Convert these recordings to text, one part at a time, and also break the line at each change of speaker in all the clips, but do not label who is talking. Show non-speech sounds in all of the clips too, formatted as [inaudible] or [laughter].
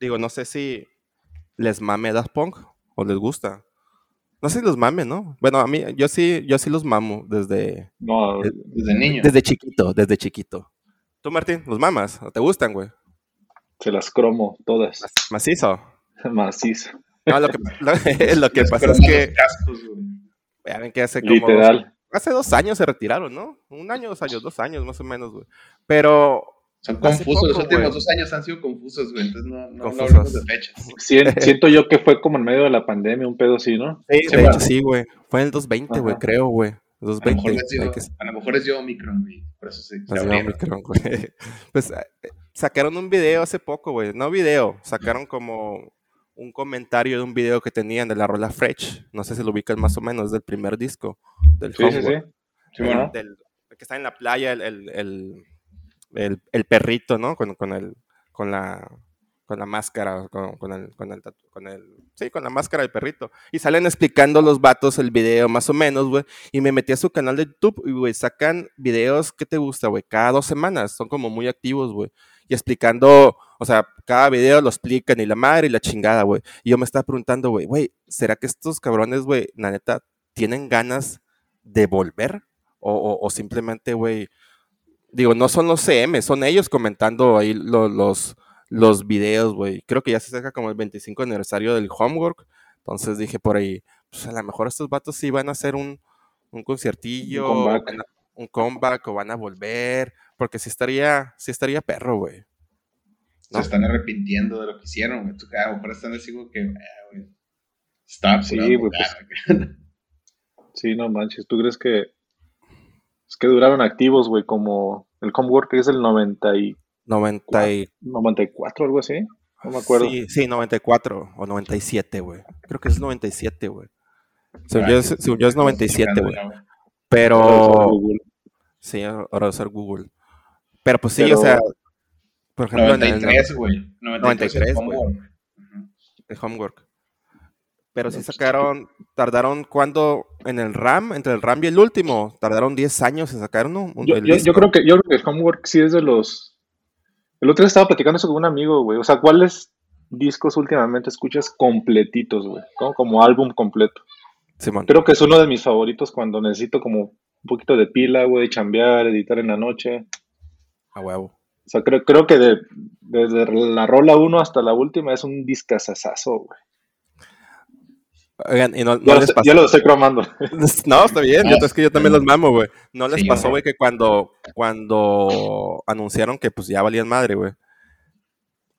digo, no sé si les mame Daft Punk o les gusta. No sé si los mame, ¿no? Bueno, a mí, yo sí, yo sí los mamo desde...
No, desde niño.
Desde chiquito, desde chiquito. ¿Tú, Martín, los mamas? ¿O te gustan, güey?
Se las cromo todas.
Macizo. [laughs]
Macizo.
No, lo que, [laughs] lo, que pasa es que... Ya ven que hace como...
Literal.
Hace dos años se retiraron, ¿no? Un año, dos años, dos años más o menos, güey. Pero
son confusos, los últimos dos años han sido confusos, güey, entonces no, no, hablamos de fechas. [laughs]
siento yo que fue como en medio de la pandemia, un pedo así, ¿no?
Sí, de hecho sí, güey. Fue en el 2020, güey, creo, güey.
2020. A lo mejor es yo Omicron, güey. Por eso sí. Se
Omicron, güey. [laughs] Pues eh, sacaron un video hace poco, güey. No video, sacaron como un comentario de un video que tenían de la rola Fresh. No sé si lo ubican más o menos, del primer disco. Del
sí, sí, sí, sí.
bueno. del, que está en la playa, el, el el, el perrito, ¿no? Con, el, con la con la máscara, con, el, con, el, con sí, con la máscara del perrito. Y salen explicando los vatos el video, más o menos, güey. Y me metí a su canal de YouTube y, güey, sacan videos, ¿qué te gusta, güey? Cada dos semanas, son como muy activos, güey. Y explicando, o sea, cada video lo explican y la madre y la chingada, güey. Y yo me estaba preguntando, güey, güey, ¿será que estos cabrones, güey, la neta, tienen ganas de volver? O, o, o simplemente, güey, digo, no son los CM, son ellos comentando ahí los, los, videos, güey. Creo que ya se acerca como el 25 aniversario del Homework. Entonces dije por ahí, pues a lo mejor estos vatos sí van a hacer un, un conciertillo, un comeback. o van a volver, porque sí estaría, sí estaría perro, güey.
Se están arrepintiendo de lo que hicieron, güey. A lo mejor están así que, ah, güey, stop,
sí, güey. Pues, [laughs] sí, no manches, ¿tú crees que es que duraron activos, güey, como el Homework que es el 90 y...
90 y...
94, algo así. No me acuerdo.
Sí, sí, 94 o 97, güey. Creo que es 97, güey. Según, yo, según yo es 97, güey. Pero... Sí, ahora usar Google. Pero pues sí, o sea...
Por ejemplo, 93, güey.
93, güey. El Homework. Pero sí sacaron, tardaron cuando en el RAM, entre el RAM y el último, tardaron 10 años en sacar uno.
Yo, yo, creo que, yo creo que Homework sí es de los... El otro día estaba platicando eso con un amigo, güey. O sea, ¿cuáles discos últimamente escuchas completitos, güey? Como álbum completo. creo que es uno de mis favoritos cuando necesito como un poquito de pila, güey, chambear, editar en la noche.
A huevo.
O sea, creo, creo que desde la rola 1 hasta la última es un discazazazo, güey.
Oigan, y no,
yo, les pasó. yo lo estoy cromando. [laughs]
No, está bien, yo, es que yo también los mamo, güey. No les pasó, güey, que cuando, cuando anunciaron que pues ya valían madre, güey.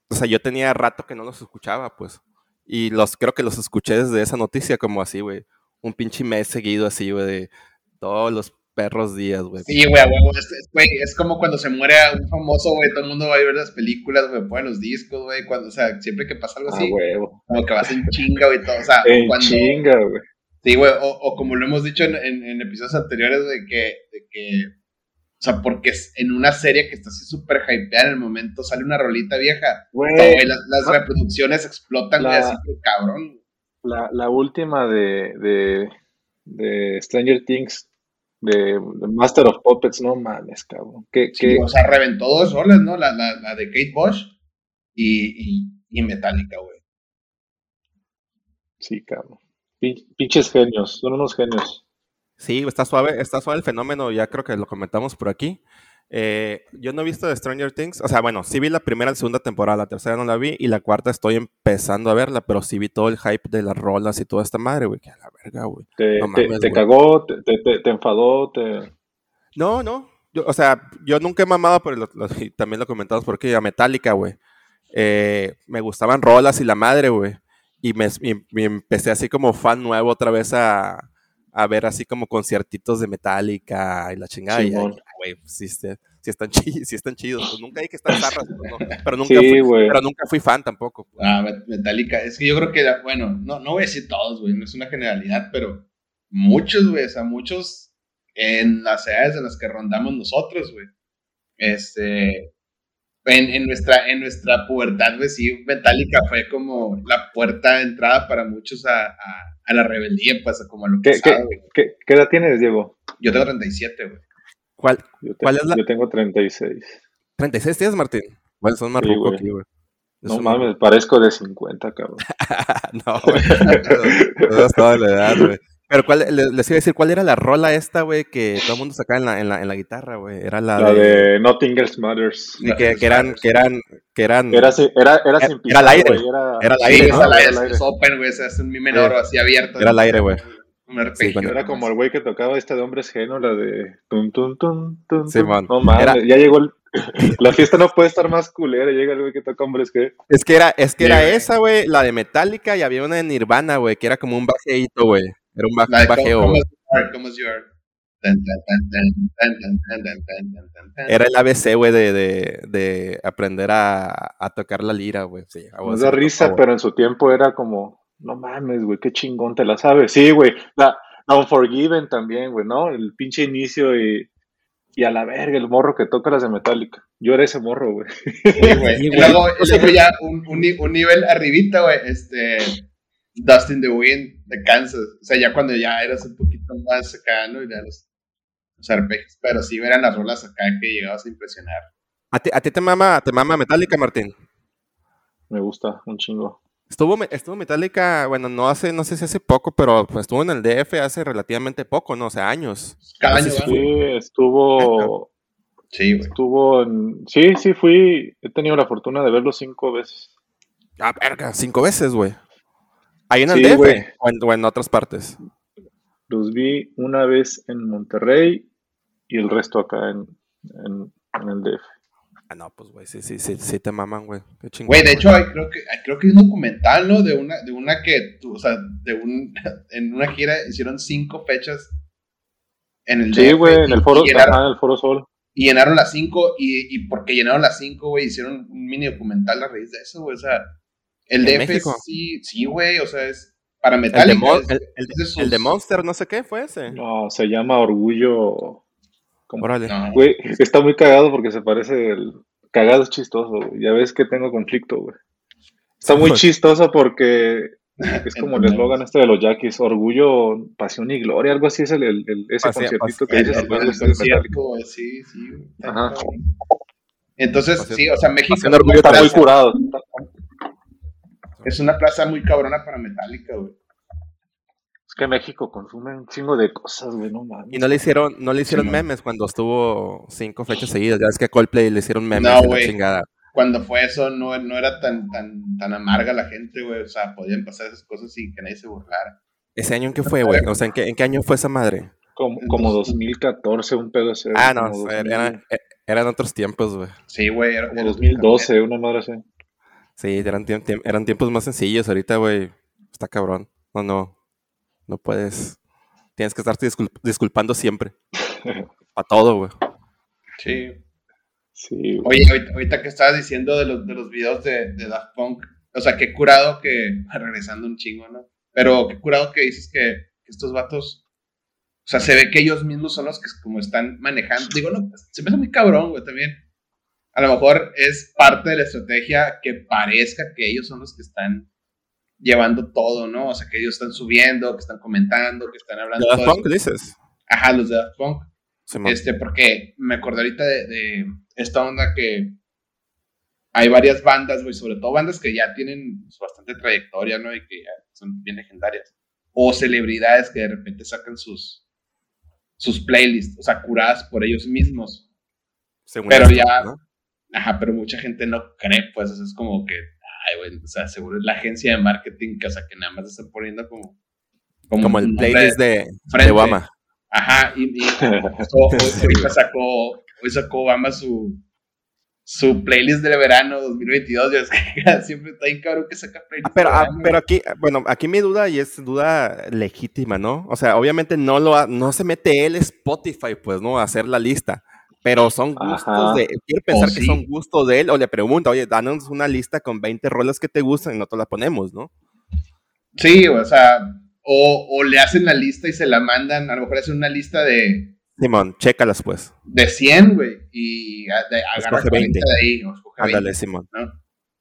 O sea, yo tenía rato que no los escuchaba, pues. Y los creo que los escuché desde esa noticia, como así, güey. Un pinche mes seguido así, güey, de todos los perros días, güey.
Sí, güey, güey, es, como cuando se muere un famoso, güey, todo el mundo va a ver las películas, güey, ponen los discos, güey, cuando, o sea, siempre que pasa algo ah, así, como que vas en chinga, güey, todo, o sea,
en chinga, güey.
Sí, güey, o, o, como lo hemos dicho en, en, episodios anteriores, de que, de que, o sea, porque en una serie que está así súper hypeada en el momento, sale una rolita vieja, güey, las, las reproducciones explotan, güey, así, cabrón.
La, la última de, de, de Stranger Things de, Master of Puppets, no mames, cabrón. Que,
O sea, reventó dos roles, ¿no? La, la, la de Kate Bush y, y, y Metallica, güey.
Sí, cabrón. Pinches genios, son unos genios.
Sí, está suave, está suave el fenómeno, ya creo que lo comentamos por aquí. Eh, yo no he visto de Stranger Things, o sea, bueno, sí vi la primera y segunda temporada, la tercera no la vi y la cuarta estoy empezando a verla, pero sí vi todo el hype de las rolas y toda esta madre, güey, que a la verga, güey.
Te, cagó, te, te, enfadó, te...
No, no, yo, o sea, yo nunca he mamado, pero y también lo comentamos porque a Metallica, güey. Eh, me gustaban rolas y la madre, güey. Y me, empecé así como fan nuevo otra vez a, a ver así como conciertitos de Metallica y la chingada. y, güey, pues, sí, sí, están chidos, sí están chidos. Pues nunca hay que estar zarras, pero, pero, nunca fui, pero nunca fui fan tampoco.
Pues. Ah, Metallica, es que yo creo que, bueno, no, no voy a decir todos, güey, no es una generalidad, pero muchos, güey, o sea, muchos en las edades en las que rondamos nosotros, güey. Este, en, en, nuestra, en nuestra pubertad, güey, sí, Metallica fue como la puerta de entrada para muchos a, a, la rebeldía, pues, como a lo
que ¿Qué, ¿qué, ¿qué, edad tienes, Diego?
Yo tengo 37, güey.
¿Cuál,
yo
¿cuál es la...?
Yo tengo 36.
¿36 tienes, Martín? Bueno, son más sí, güey.
No mames, parezco de 50, cabrón. no,
güey. toda la edad, güey. Pero cuál, les iba a decir, ¿cuál era la rola esta, güey, que todo el mundo sacaba en la, en la, en la guitarra, güey? Era la,
la de, Nothing Else Matters.
que, que, eran, que eran, que eran...
Era, era, era, sin
era, al aire, era, era al aire,
sí, ¿no? Era al aire. Es open, güey, es un mi menor así abierto.
Era al aire, güey.
Sí, era como el güey que tocaba esta de Hombres G, ¿no? La de... Tum, tum, tum, tum, sí, man. No mames, ya llegó el... La fiesta no puede estar más culera, llega el güey que toca Hombres G.
Es que era, es que era esa, güey, la de Metallica y había una de Nirvana, güey, que era como un bajeito, güey. Era un bajeo. Era el ABC, güey, de, de, de, aprender a, a, tocar la lira, güey. Sí,
Nos da risa, pero en su tiempo era como, no mames, güey, qué chingón te la sabes. Sí, güey, la, la Unforgiven también, güey, ¿no? El pinche inicio y, y a la verga, el morro que toca las de Metallica. Yo era ese morro, güey.
Sí, güey. y luego, luego ya un, un, un nivel arribita, güey, este Dust in the Wind de Kansas. O sea, ya cuando ya eras un poquito más acá, ¿no? Y ya los, los arpegios. Pero sí eran las rolas acá que llegabas a impresionar.
¿A ti, a ti te, mama, te mama Metallica, Martín?
Me gusta, un chingo.
Estuvo, estuvo Metallica, bueno, no hace, no sé si hace poco, pero pues, estuvo en el DF hace relativamente poco, ¿no? O sea, años.
Cada año.
Sí, estuvo. Sí, Estuvo en. Sí, sí, fui. He tenido la fortuna de verlo cinco veces.
Ah, verga, cinco veces, güey. ¿Ahí en el DF o en, otras partes?
Los vi una vez en Monterrey y el resto acá en, el DF.
Ah, no, pues, güey, sí, sí, sí, sí te maman, güey.
Qué chingón. Güey, de hecho, hay, creo, que, creo que hay un documental, ¿no? De una, de una que, o sea, de un, [laughs] en una gira hicieron cinco fechas
en el Sí, güey, en el foro, en el foro Sol.
Y llenaron las cinco, y, y porque llenaron las cinco, güey, hicieron un mini documental a raíz de eso, güey, o sea el DF sí, sí, güey, o sea, es para Metallica.
El de, Monster, no sé qué, fue ese.
No, se llama Orgullo. Güey, está muy cagado porque se parece el. Cagado es chistoso, güey. Ya ves que tengo conflicto, güey. Está muy chistoso porque [laughs] es como el eslogan este de los Jackies, orgullo, pasión y gloria, algo así es el, el, ese conciertito que dices.
sí, sí. Ajá. Entonces, sí, o sea, México
está muy curado.
Es una plaza muy cabrona para Metallica, güey.
Es que México consume un chingo de cosas, güey, no mames.
Y no le hicieron, no le hicieron memes cuando estuvo cinco fechas seguidas. Ya es que a Coldplay le hicieron memes
no, güey. chingada. Cuando fue eso, no, no era tan, tan, tan amarga la gente, güey. O sea, podían pasar esas cosas sin que nadie se burlara.
¿Ese año en qué fue, güey? O sea, ¿en qué, ¿en qué año fue esa madre?
Como, como 2014, un pedo así.
Ah, no, eran, eran, otros tiempos, güey.
Sí, güey. Era,
como 2012, una madre así.
Sí, eran, eran tiempos más sencillos. Ahorita, güey, está cabrón. No, no. No puedes. Tienes que estarte disculpando siempre. A todo, güey.
Sí. sí Oye, ahorita, que estabas diciendo de los, de los videos de, de Daft Punk, o sea, qué curado que. [laughs] Regresando un chingo, ¿no? Pero qué curado que dices que, que estos vatos. O sea, se ve que ellos mismos son los que como están manejando. Digo, no, se me hace muy cabrón, güey, también a lo mejor es parte de la estrategia que parezca que ellos son los que están llevando todo, ¿no? O sea, que ellos están subiendo, que están comentando, que están hablando.
¿De Daft Punk dices?
Ajá, los de Daft Punk. este, porque me acordé ahorita de, esta onda que hay varias bandas, güey, sobre todo bandas que ya tienen pues, bastante trayectoria, ¿no? Y que son bien legendarias. O celebridades que de repente sacan sus, sus playlists, o sea, curadas por ellos mismos. pero ya, Ajá, pero mucha gente no cree, pues es como que, güey, o sea, seguro es la agencia de marketing que, o sea, que nada más está poniendo como...
Como, el playlist de, de, Obama.
Ajá, y, y [laughs] ahorita sacó, hoy sacó Obama su, su playlist de verano 2022. Yo es que [laughs] siempre está bien cabrón que saca playlist.
Ah, pero, ah, pero aquí, bueno, aquí mi duda, y es duda legítima, ¿no? O sea, obviamente no lo no se mete él Spotify, pues, ¿no? A hacer la lista pero son gustos de, quiero pensar que son gustos de él, o le pregunta, oye, danos una lista con 20 rolas que te gustan y nosotros la ponemos, ¿no?
Sí, o sea, o, le hacen la lista y se la mandan, a lo mejor hacen una lista de...
Simón, chécalas pues.
De 100, güey, y agarra 20 de ahí, o
Ándale, Simón.
¿no?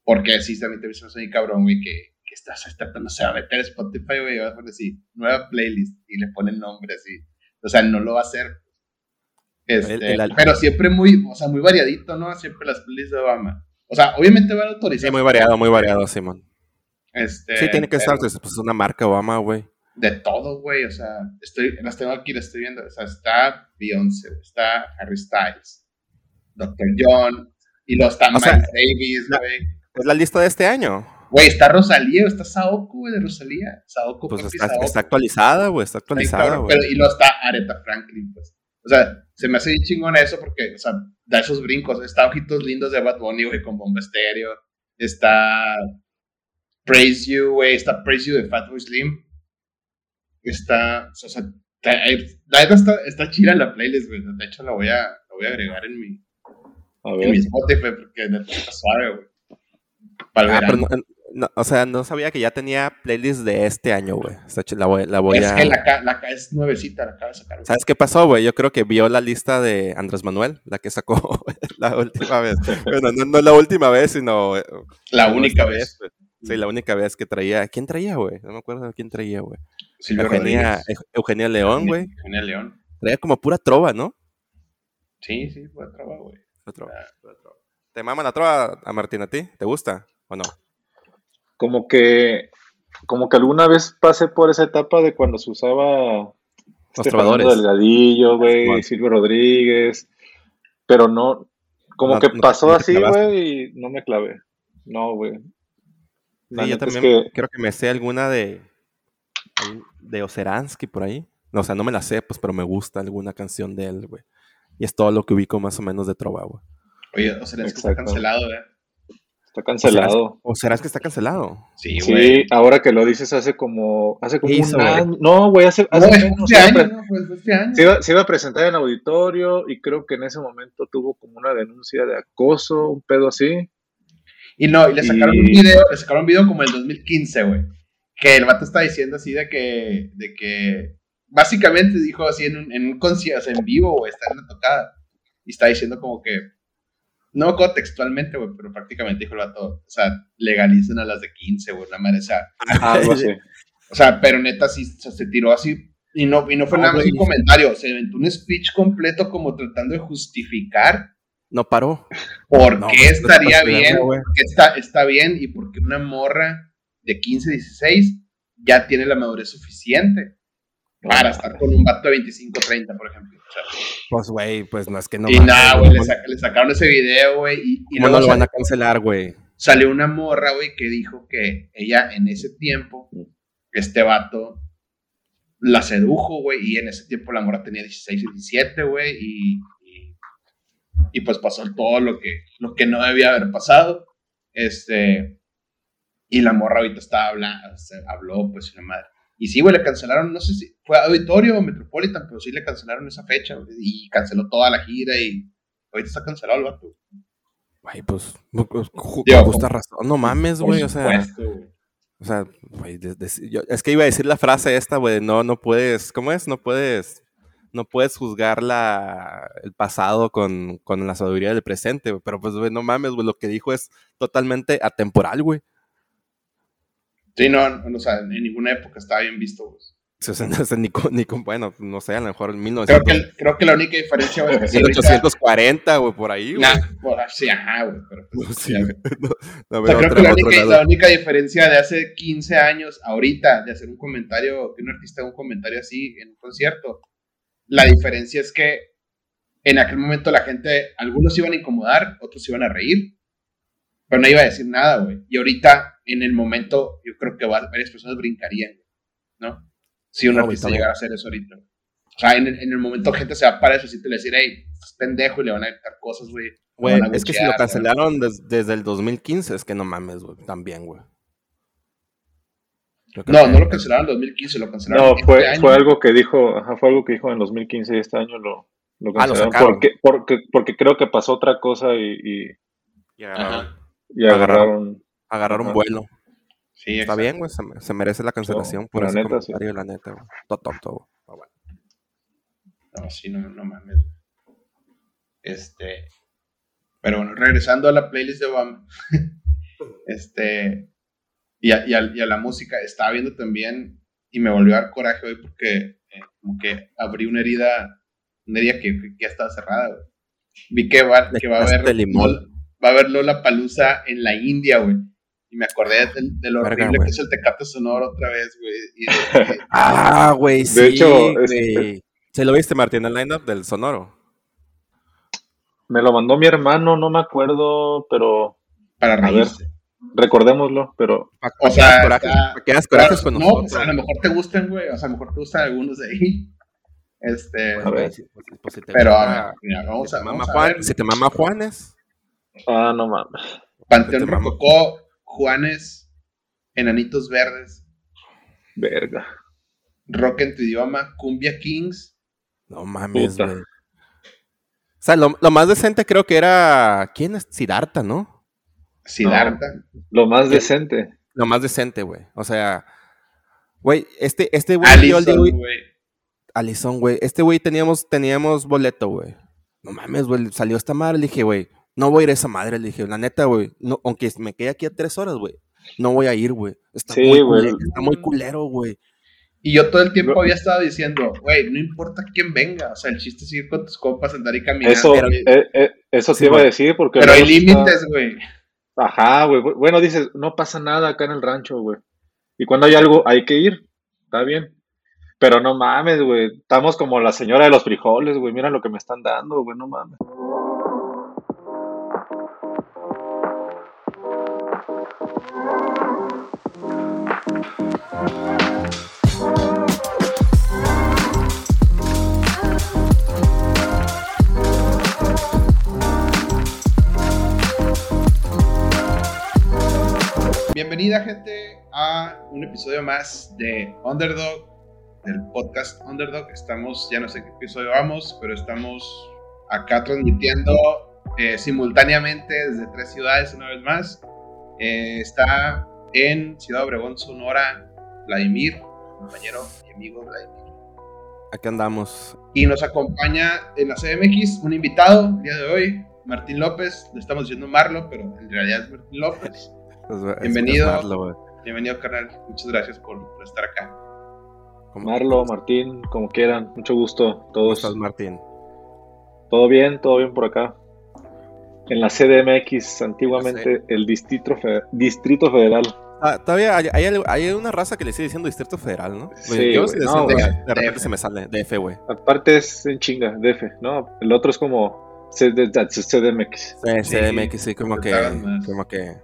Porque sí, también te visto muy cabrón, güey, que, que estás tratando, se va a meter Spotify, güey, y va a poner así, nueva playlist, y le pone el nombre así. O sea, no lo va a hacer este, pero siempre muy, o sea, muy variadito, ¿no? Siempre las playlists de Obama. O sea, obviamente va a autorizar.
Sí, muy variado, muy variado, Simón.
Este,
sí, tiene que estar, pues, pues, una marca Obama, güey.
De todo, güey. O sea, estoy, las tengo aquí, las estoy viendo. O sea, está Beyoncé, está Harry Styles, Dr. John, y los está Miles Davis, güey.
Es la lista de este año.
Güey, está Rosalía, está Saoko, güey, de Rosalía. Saoko,
pues está, está, actualizada, güey, está actualizada, güey.
y luego está Aretha Franklin, pues. O sea, se me hace chingón eso porque, o sea, da esos brincos. Está Ojitos Lindos de Bad Bunny, güey, con Bomba Estéreo. Está Praise You, güey. Está Praise You de Fatboy Slim. Está, o sea, la neta está, está chida la playlist, güey. De hecho, la voy a, la voy a agregar en mi, a ver. en mi Spotify porque está suave, güey. Para el ah, verano.
No, o sea, no sabía que ya tenía playlist de este año, güey. La voy, la voy
es
a...
que la, la, es nuevecita, la acaba de sacar.
¿Sabes qué pasó, güey? Yo creo que vio la lista de Andrés Manuel, la que sacó [laughs] la última vez. bueno, no, no la última vez, sino... Eh,
la única vez.
sí, la única vez que traía... ¿Quién traía, güey? No me acuerdo quién traía, güey. Eugenia, Eugenia León, güey.
Eugenia León.
Traía como pura trova, ¿no?
Sí, sí, pura trova, güey.
Trova. ¿Te mama la trova a Martín a ti? ¿Te gusta o no?
Como que como que alguna vez pasé por esa etapa de cuando se usaba este Delgadillo, güey, Silvio Rodríguez, pero no, como que pasó así, güey, y no me clavé. No, güey.
Sí, yo también creo que me sé alguna de de Oceransky por ahí. No, o sea, no me la sé, pues, pero me gusta alguna canción de él, güey. Y es todo lo que ubico más o menos de Trova, güey.
Oye, Oceransky está cancelado, güey.
Está cancelado.
¿O será, que está cancelado?
Sí, güey.
Sí, ahora que lo dices hace como, hace como un año. No, güey, hace,
hace Este año, no, pues este año.
Se iba, se iba, a presentar en auditorio y creo que en ese momento tuvo como una denuncia de acoso, un pedo así.
Y no, y le sacaron un video, le sacaron un video como el 2015, güey. Que el vato está diciendo así de que, de que, básicamente dijo así en un, en un concierto, o sea, en vivo, güey, está en la tocada. Y está diciendo como que, no me acuerdo textualmente, güey, pero prácticamente dijo el vato, o sea, legalicen a las de 15, güey, la madre, o sea, [laughs] o sea, pero neta sí se tiró así, y no, y no fue nada más un comentario, se inventó un speech completo como tratando de justificar.
No paró.
¿Por qué estaría bien? Porque está, está bien y porque una morra de 15, 16 ya tiene la madurez suficiente para estar con un vato de 25, 30, por ejemplo.
Pues, güey, pues no es que no.
Y nada, güey, le, sacaron ese video, güey. Y,
y no lo van a cancelar, güey?
Salió una morra, güey, que dijo que ella en ese tiempo, este vato la sedujo, güey, y en ese tiempo la morra tenía 16, 17, güey, y, y, pues pasó todo lo que, lo que no debía haber pasado. Este, y la morra ahorita estaba hablando, habló, pues, una madre y sí, güey, le cancelaron, no sé si fue Auditorio o Metropolitan, pero sí le cancelaron esa fecha, y canceló toda la gira y ahorita está cancelado el vato.
Güey, pues, pues con justa razón, no mames, güey, o sea. O sea, güey, es que iba a decir la frase esta, güey, no, no puedes, ¿cómo es? No puedes, no puedes juzgar la, el pasado con, con la sabiduría del presente, pero pues, güey, no mames, güey, lo que dijo es totalmente atemporal, güey.
Sí, no, o sea, en ninguna época estaba bien visto. Pues.
O sea, [laughs] no, ni, con, ni con, bueno, no sé, a lo mejor en 1900.
Creo que, creo que la única diferencia, güey,
1840, güey, por ahí,
güey. Nah, por, sí, ajá, güey, pero pues, sí, [laughs] no, no, o sea, creo que la única, la única, diferencia de hace 15 años, ahorita, de hacer un comentario, que un artista haga un comentario así en un concierto, la diferencia es que en aquel momento la gente, algunos iban a incomodar, otros iban a reír, pero no iba a decir nada, güey. Y ahorita, en el momento, yo creo que varias personas brincarían, ¿no? Si un artista llegara a hacer eso ahorita. O sea, en el, en el momento gente se va a parar eso y te le decir, hey, estás pendejo y le van a gritar cosas, güey.
Güey, es que si lo cancelaron desde el 2015, es que no mames, güey, también, güey.
No, no lo cancelaron en 2015, lo cancelaron
No, fue, este fue algo que dijo, ajá, fue algo que dijo en 2015 y este año lo, lo ah, cancelaron. porque, porque, porque creo que pasó otra cosa y... y... Y agarraron.
Agarraron vuelo. Sí, Está bien, güey. Se, merece la cancelación por ese comentario, la neta, güey. Todo tonto,
güey. No, sí, no, no mames. Este. Pero bueno, regresando a la playlist de Obama. [laughs] este. Y a, y, a, y a, la música. Estaba viendo también. Y me volvió a dar coraje hoy porque. Eh, como que abrí una herida. Una herida que, que ya estaba cerrada, güey. Vi que va, que va a haber.
Limón
va a haber Lola Palusa en la India, güey. Y me acordé de, lo horrible que es el Tecate Sonoro otra vez, güey. [laughs]
ah, güey, sí. De hecho, ¿se lo viste, Martín, el line-up del Sonoro?
Me lo mandó mi hermano, no me acuerdo, pero.
Para reírse.
recordémoslo, pero.
O sea, quedas corajes con nosotros. No, pues, a lo mejor te gustan, güey. O sea, a lo mejor te gustan algunos de ahí. Este. A ver. Pues, pues, si te pero, mama, mira, vamos, a,
vamos a ver. Si te mama Juanes.
Ah, no mames.
Panteón Rococó, Juanes, Enanitos Verdes.
Verga.
Rock en tu idioma, Cumbia Kings.
No mames, güey. O sea, lo, más decente creo que era. ¿Quién es? Sidarta, ¿no?
Sidarta.
lo más decente.
Lo más decente, güey. O sea, güey, este, este
güey. Alison, güey.
Alison, güey. Este güey teníamos, teníamos boleto, güey. No mames, güey. Salió esta madre. Le dije, güey, no voy a ir a esa madre, le dije, la neta, güey, no, aunque me quede aquí a tres horas, güey, no voy a ir, güey. Está, muy culero, está muy culero, güey.
Y yo todo el tiempo había estado diciendo, güey, no importa quién venga, o sea, el chiste es ir con tus compas, andar y caminar.
Eso, eh, eh, eso sí, iba a decir, porque...
Pero hay límites, güey.
Ajá, güey. Bueno, dices, no pasa nada acá en el rancho, güey. Y cuando hay algo, hay que ir. Está bien. Pero no mames, güey. Estamos como la señora de los frijoles, güey. Mira lo que me están dando, güey. No mames.
Bienvenida gente a un episodio más de Underdog, del podcast Underdog. Estamos, ya no sé qué episodio vamos, pero estamos acá transmitiendo eh, simultáneamente desde tres ciudades una vez más. Eh, está en Ciudad Obregón, Sonora, Vladimir, compañero y amigo Vladimir.
Aquí andamos.
Y nos acompaña en la CMX un invitado el día de hoy, Martín López. Le estamos diciendo Marlo, pero en realidad es Martín López. Bienvenido. bienvenido, carnal. Muchas gracias por, estar acá.
Marlo, Martín, como quieran. Mucho gusto. Todos. ¿Cómo
estás, Martín?
Todo bien, todo bien por acá. En la CDMX, antiguamente el Distrito, Distrito Federal.
Ah, todavía hay, una raza que le sigue diciendo Distrito Federal, ¿no? Sí, yo no, de, de, repente se me sale DF, güey.
Aparte es en chinga, DF, ¿no? El otro es como CDMX.
Sí, CDMX, sí, como que, como que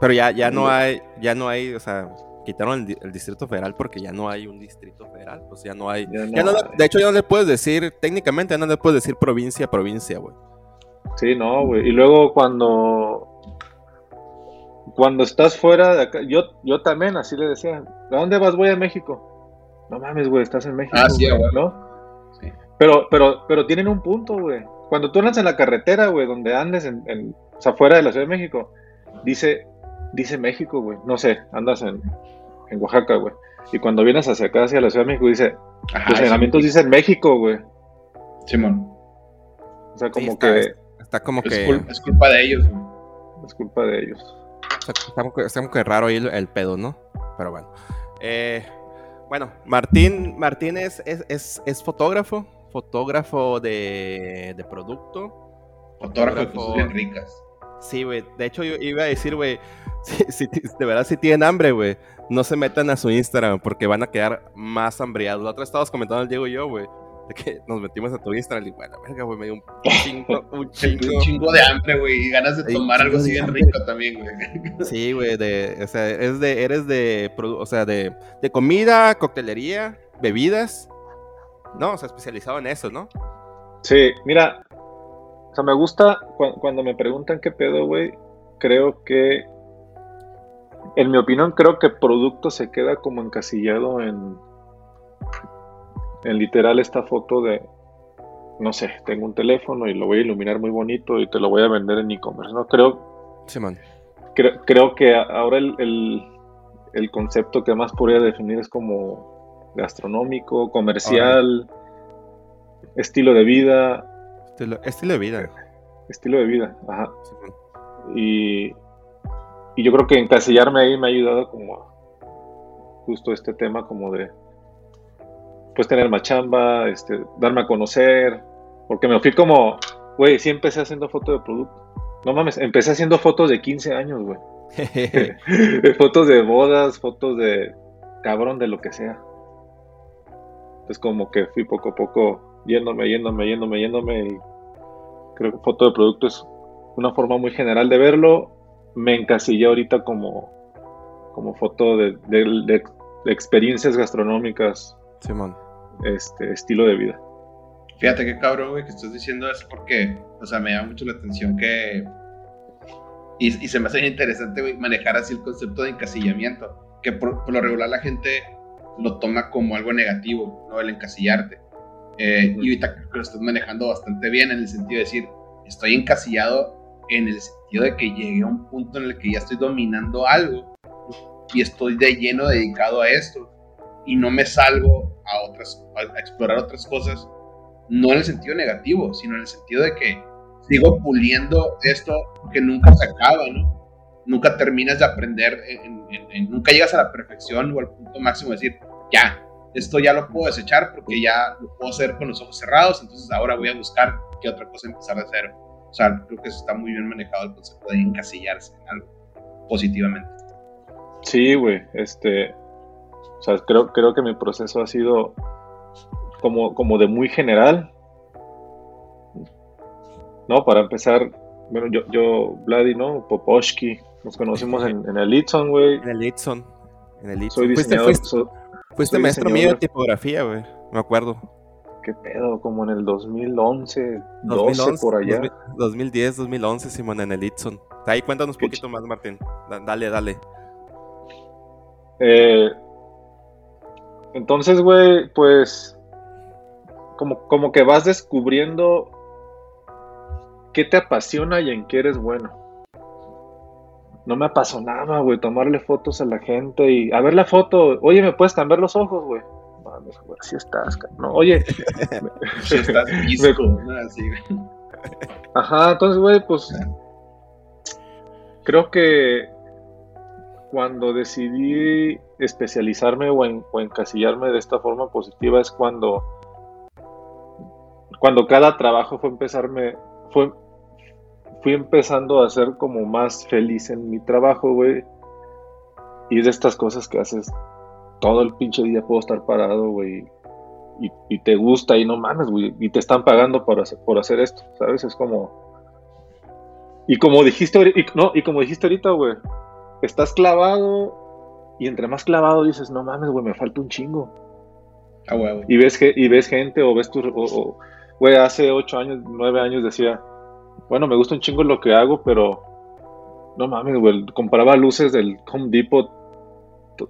pero ya, ya no hay, ya no hay, o sea, quitaron el, Distrito Federal porque ya no hay un Distrito Federal, pues ya no hay. de hecho, ya no le puedes decir, técnicamente ya no le puedes decir provincia, provincia, güey.
Sí, no, güey. Y luego cuando. Cuando estás fuera de acá, yo, yo también así le decía, ¿a dónde vas? Voy a México. No mames, güey, estás en México.
Ah, sí, güey,
¿no? Sí. Pero, pero, pero tienen un punto, güey. Cuando tú andas en la carretera, güey, donde andes, en, en, o sea, fuera de la Ciudad de México, dice dice México, güey. No sé, andas en, en Oaxaca, güey. Y cuando vienes hacia acá, hacia la Ciudad de México, dice, los entrenamientos dicen México, güey.
Simón.
O sea, como que...
Está como
es
que...
es culpa de ellos, güey.
Es culpa de ellos.
está, como que, raro ahí el, pedo, ¿no? Pero bueno. Eh, bueno, Martín, Martín es, es, es, fotógrafo, fotógrafo de, de producto.
Fotógrafo, de cosas bien ricas.
Sí, güey. De hecho, yo iba a decir, güey, [laughs] si, de verdad si tienen hambre, güey, no se metan a su Instagram porque van a quedar más hambriados. La otra estábamos comentando el Diego y yo, güey, de que [laughs] nos metimos a tu Instagram y, bueno, verga, güey, me dio un chingo, [laughs] un
chingo. un chingo de hambre, güey, y ganas de tomar algo así bien rico también, güey.
Sí, güey, de, o sea, eres de, eres de, o sea, de, de comida, coctelería, bebidas, ¿no? O sea, especializado en eso, ¿no?
Sí, mira, o sea, me gusta cuando me preguntan qué pedo, güey. Creo que, en mi opinión, creo que producto se queda como encasillado en, en literal esta foto de, no sé, tengo un teléfono y lo voy a iluminar muy bonito y te lo voy a vender en e-commerce, ¿no? Creo,
sí, man.
Creo, que ahora el, el, concepto que más podría definir es como gastronómico, comercial, estilo de vida,
Estilo, de vida.
Estilo de vida, ajá. y, y yo creo que encasillarme ahí me ha ayudado como justo este tema como de pues tener más chamba, este, darme a conocer, porque me fui como, güey, sí empecé haciendo foto de producto. No mames, empecé haciendo fotos de 15 años, güey. [laughs] [laughs] fotos de bodas, fotos de cabrón, de lo que sea. Es como que fui poco a poco yéndome, yéndome, yéndome, yéndome. Y creo que foto de producto es una forma muy general de verlo. Me encasillé ahorita como, como foto de, de, experiencias gastronómicas.
Simón.
Este estilo de vida.
Fíjate qué cabrón, güey, que estás diciendo eso porque, o sea, me llama mucho la atención que. Y, se me hace interesante, güey, manejar así el concepto de encasillamiento. Que por, lo regular la gente lo toma como algo negativo, ¿no? El encasillarte. Eh, y ahorita creo que lo estás manejando bastante bien en el sentido de decir, estoy encasillado en el sentido de que llegué a un punto en el que ya estoy dominando algo y estoy de lleno dedicado a esto y no me salgo a otras a explorar otras cosas no en el sentido negativo, sino en el sentido de que sigo puliendo esto que nunca se acaba, ¿no? Nunca terminas de aprender, nunca llegas a la perfección o al punto máximo de decir, ya, esto ya lo puedo desechar porque ya lo puedo hacer con los ojos cerrados, entonces ahora voy a buscar qué otra cosa empezar de cero. O sea, creo que eso está muy bien manejado el concepto de encasillarse en algo positivamente.
Sí, güey, este, o sea, creo, creo que mi proceso ha sido como, como de muy general. No, para empezar, bueno, yo, yo Vladi, ¿no? Poposhki, nos conocimos en, en el Litson, güey.
En el Litson. En el
Litson. Soy diseñador.
Fuiste, maestro mío de tipografía, güey. Me acuerdo.
¿Qué pedo? Como en el 2011, 2012, por allá.
2010, 2011, Simón, en el Litson. Ahí cuéntanos un poquito más, Martín. Dale, dale.
Eh, entonces, güey, pues como, como que vas descubriendo qué te apasiona y en qué eres bueno. No me apasionaba, güey, tomarle fotos a la gente y a ver la foto, oye, ¿me puedes cambiar los ojos, güey? Mames, güey, así estás, no, oye. [laughs]
si estás
Ajá, entonces, güey, pues creo que cuando decidí especializarme o, o encasillarme de esta forma positiva es cuando cuando cada trabajo fue empezarme, fue, fui empezando a ser como más feliz en mi trabajo, güey. Y de estas cosas que haces todo el pinche día puedo estar parado, güey. Y, te gusta y no mames, güey. Y te están pagando por hacer, por hacer esto, ¿sabes? Es como... Y como dijiste, y, no, y como dijiste ahorita, güey. Estás clavado y entre más clavado dices, no mames, güey, me falta un chingo.
Ah, güey.
Y ves, y ves gente o ves tu... O, güey, hace ocho años, nueve años decía, bueno, me gusta un chingo lo que hago, pero no mames, güey, comparaba luces del Home Depot,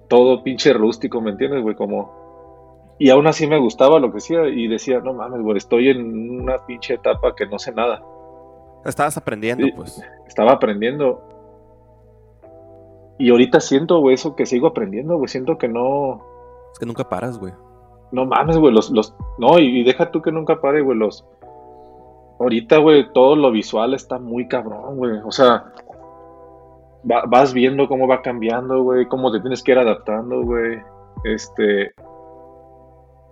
todo pinche rústico, ¿me entiendes, güey? Como... Y aún así me gustaba lo que hacía y decía, no mames, güey, estoy en una pinche etapa que no sé nada.
Estabas aprendiendo, pues.
Estaba aprendiendo. Y ahorita siento, güey, eso que sigo aprendiendo, güey. Siento que no.
Es que nunca paras, güey.
No mames, güey, los, los, no, y, deja tú que nunca pare, güey, los, ahorita, güey, todo lo visual está muy cabrón, güey, o sea, vas viendo cómo va cambiando, güey, cómo te tienes que ir adaptando, güey, este,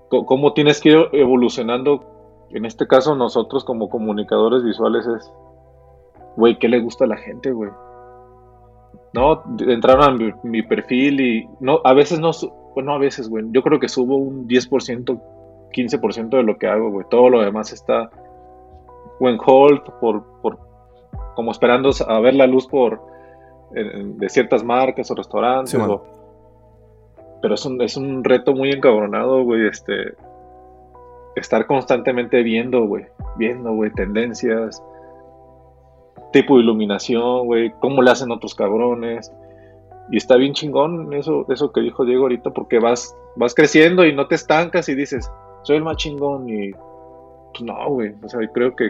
cómo tienes que ir evolucionando, en este caso nosotros como comunicadores visuales es, güey, ¿qué le gusta a la gente, güey? No, entraron a mi, perfil y no, a veces no, bueno, a veces, güey. Yo creo que subo un 10%, 15% de lo que hago, güey. Todo lo demás está o en hold por, por como esperando a ver la luz por de ciertas marcas o restaurantes. pero es un, es un reto muy encabronado, güey. Este, estar constantemente viendo, güey. Viendo, güey, tendencias, tipo de iluminación, güey. Cómo le hacen otros cabrones y está bien chingón eso, eso que dijo Diego ahorita, porque vas, vas creciendo y no te estancas y dices, soy el más chingón. Y no, güey. O sea, creo que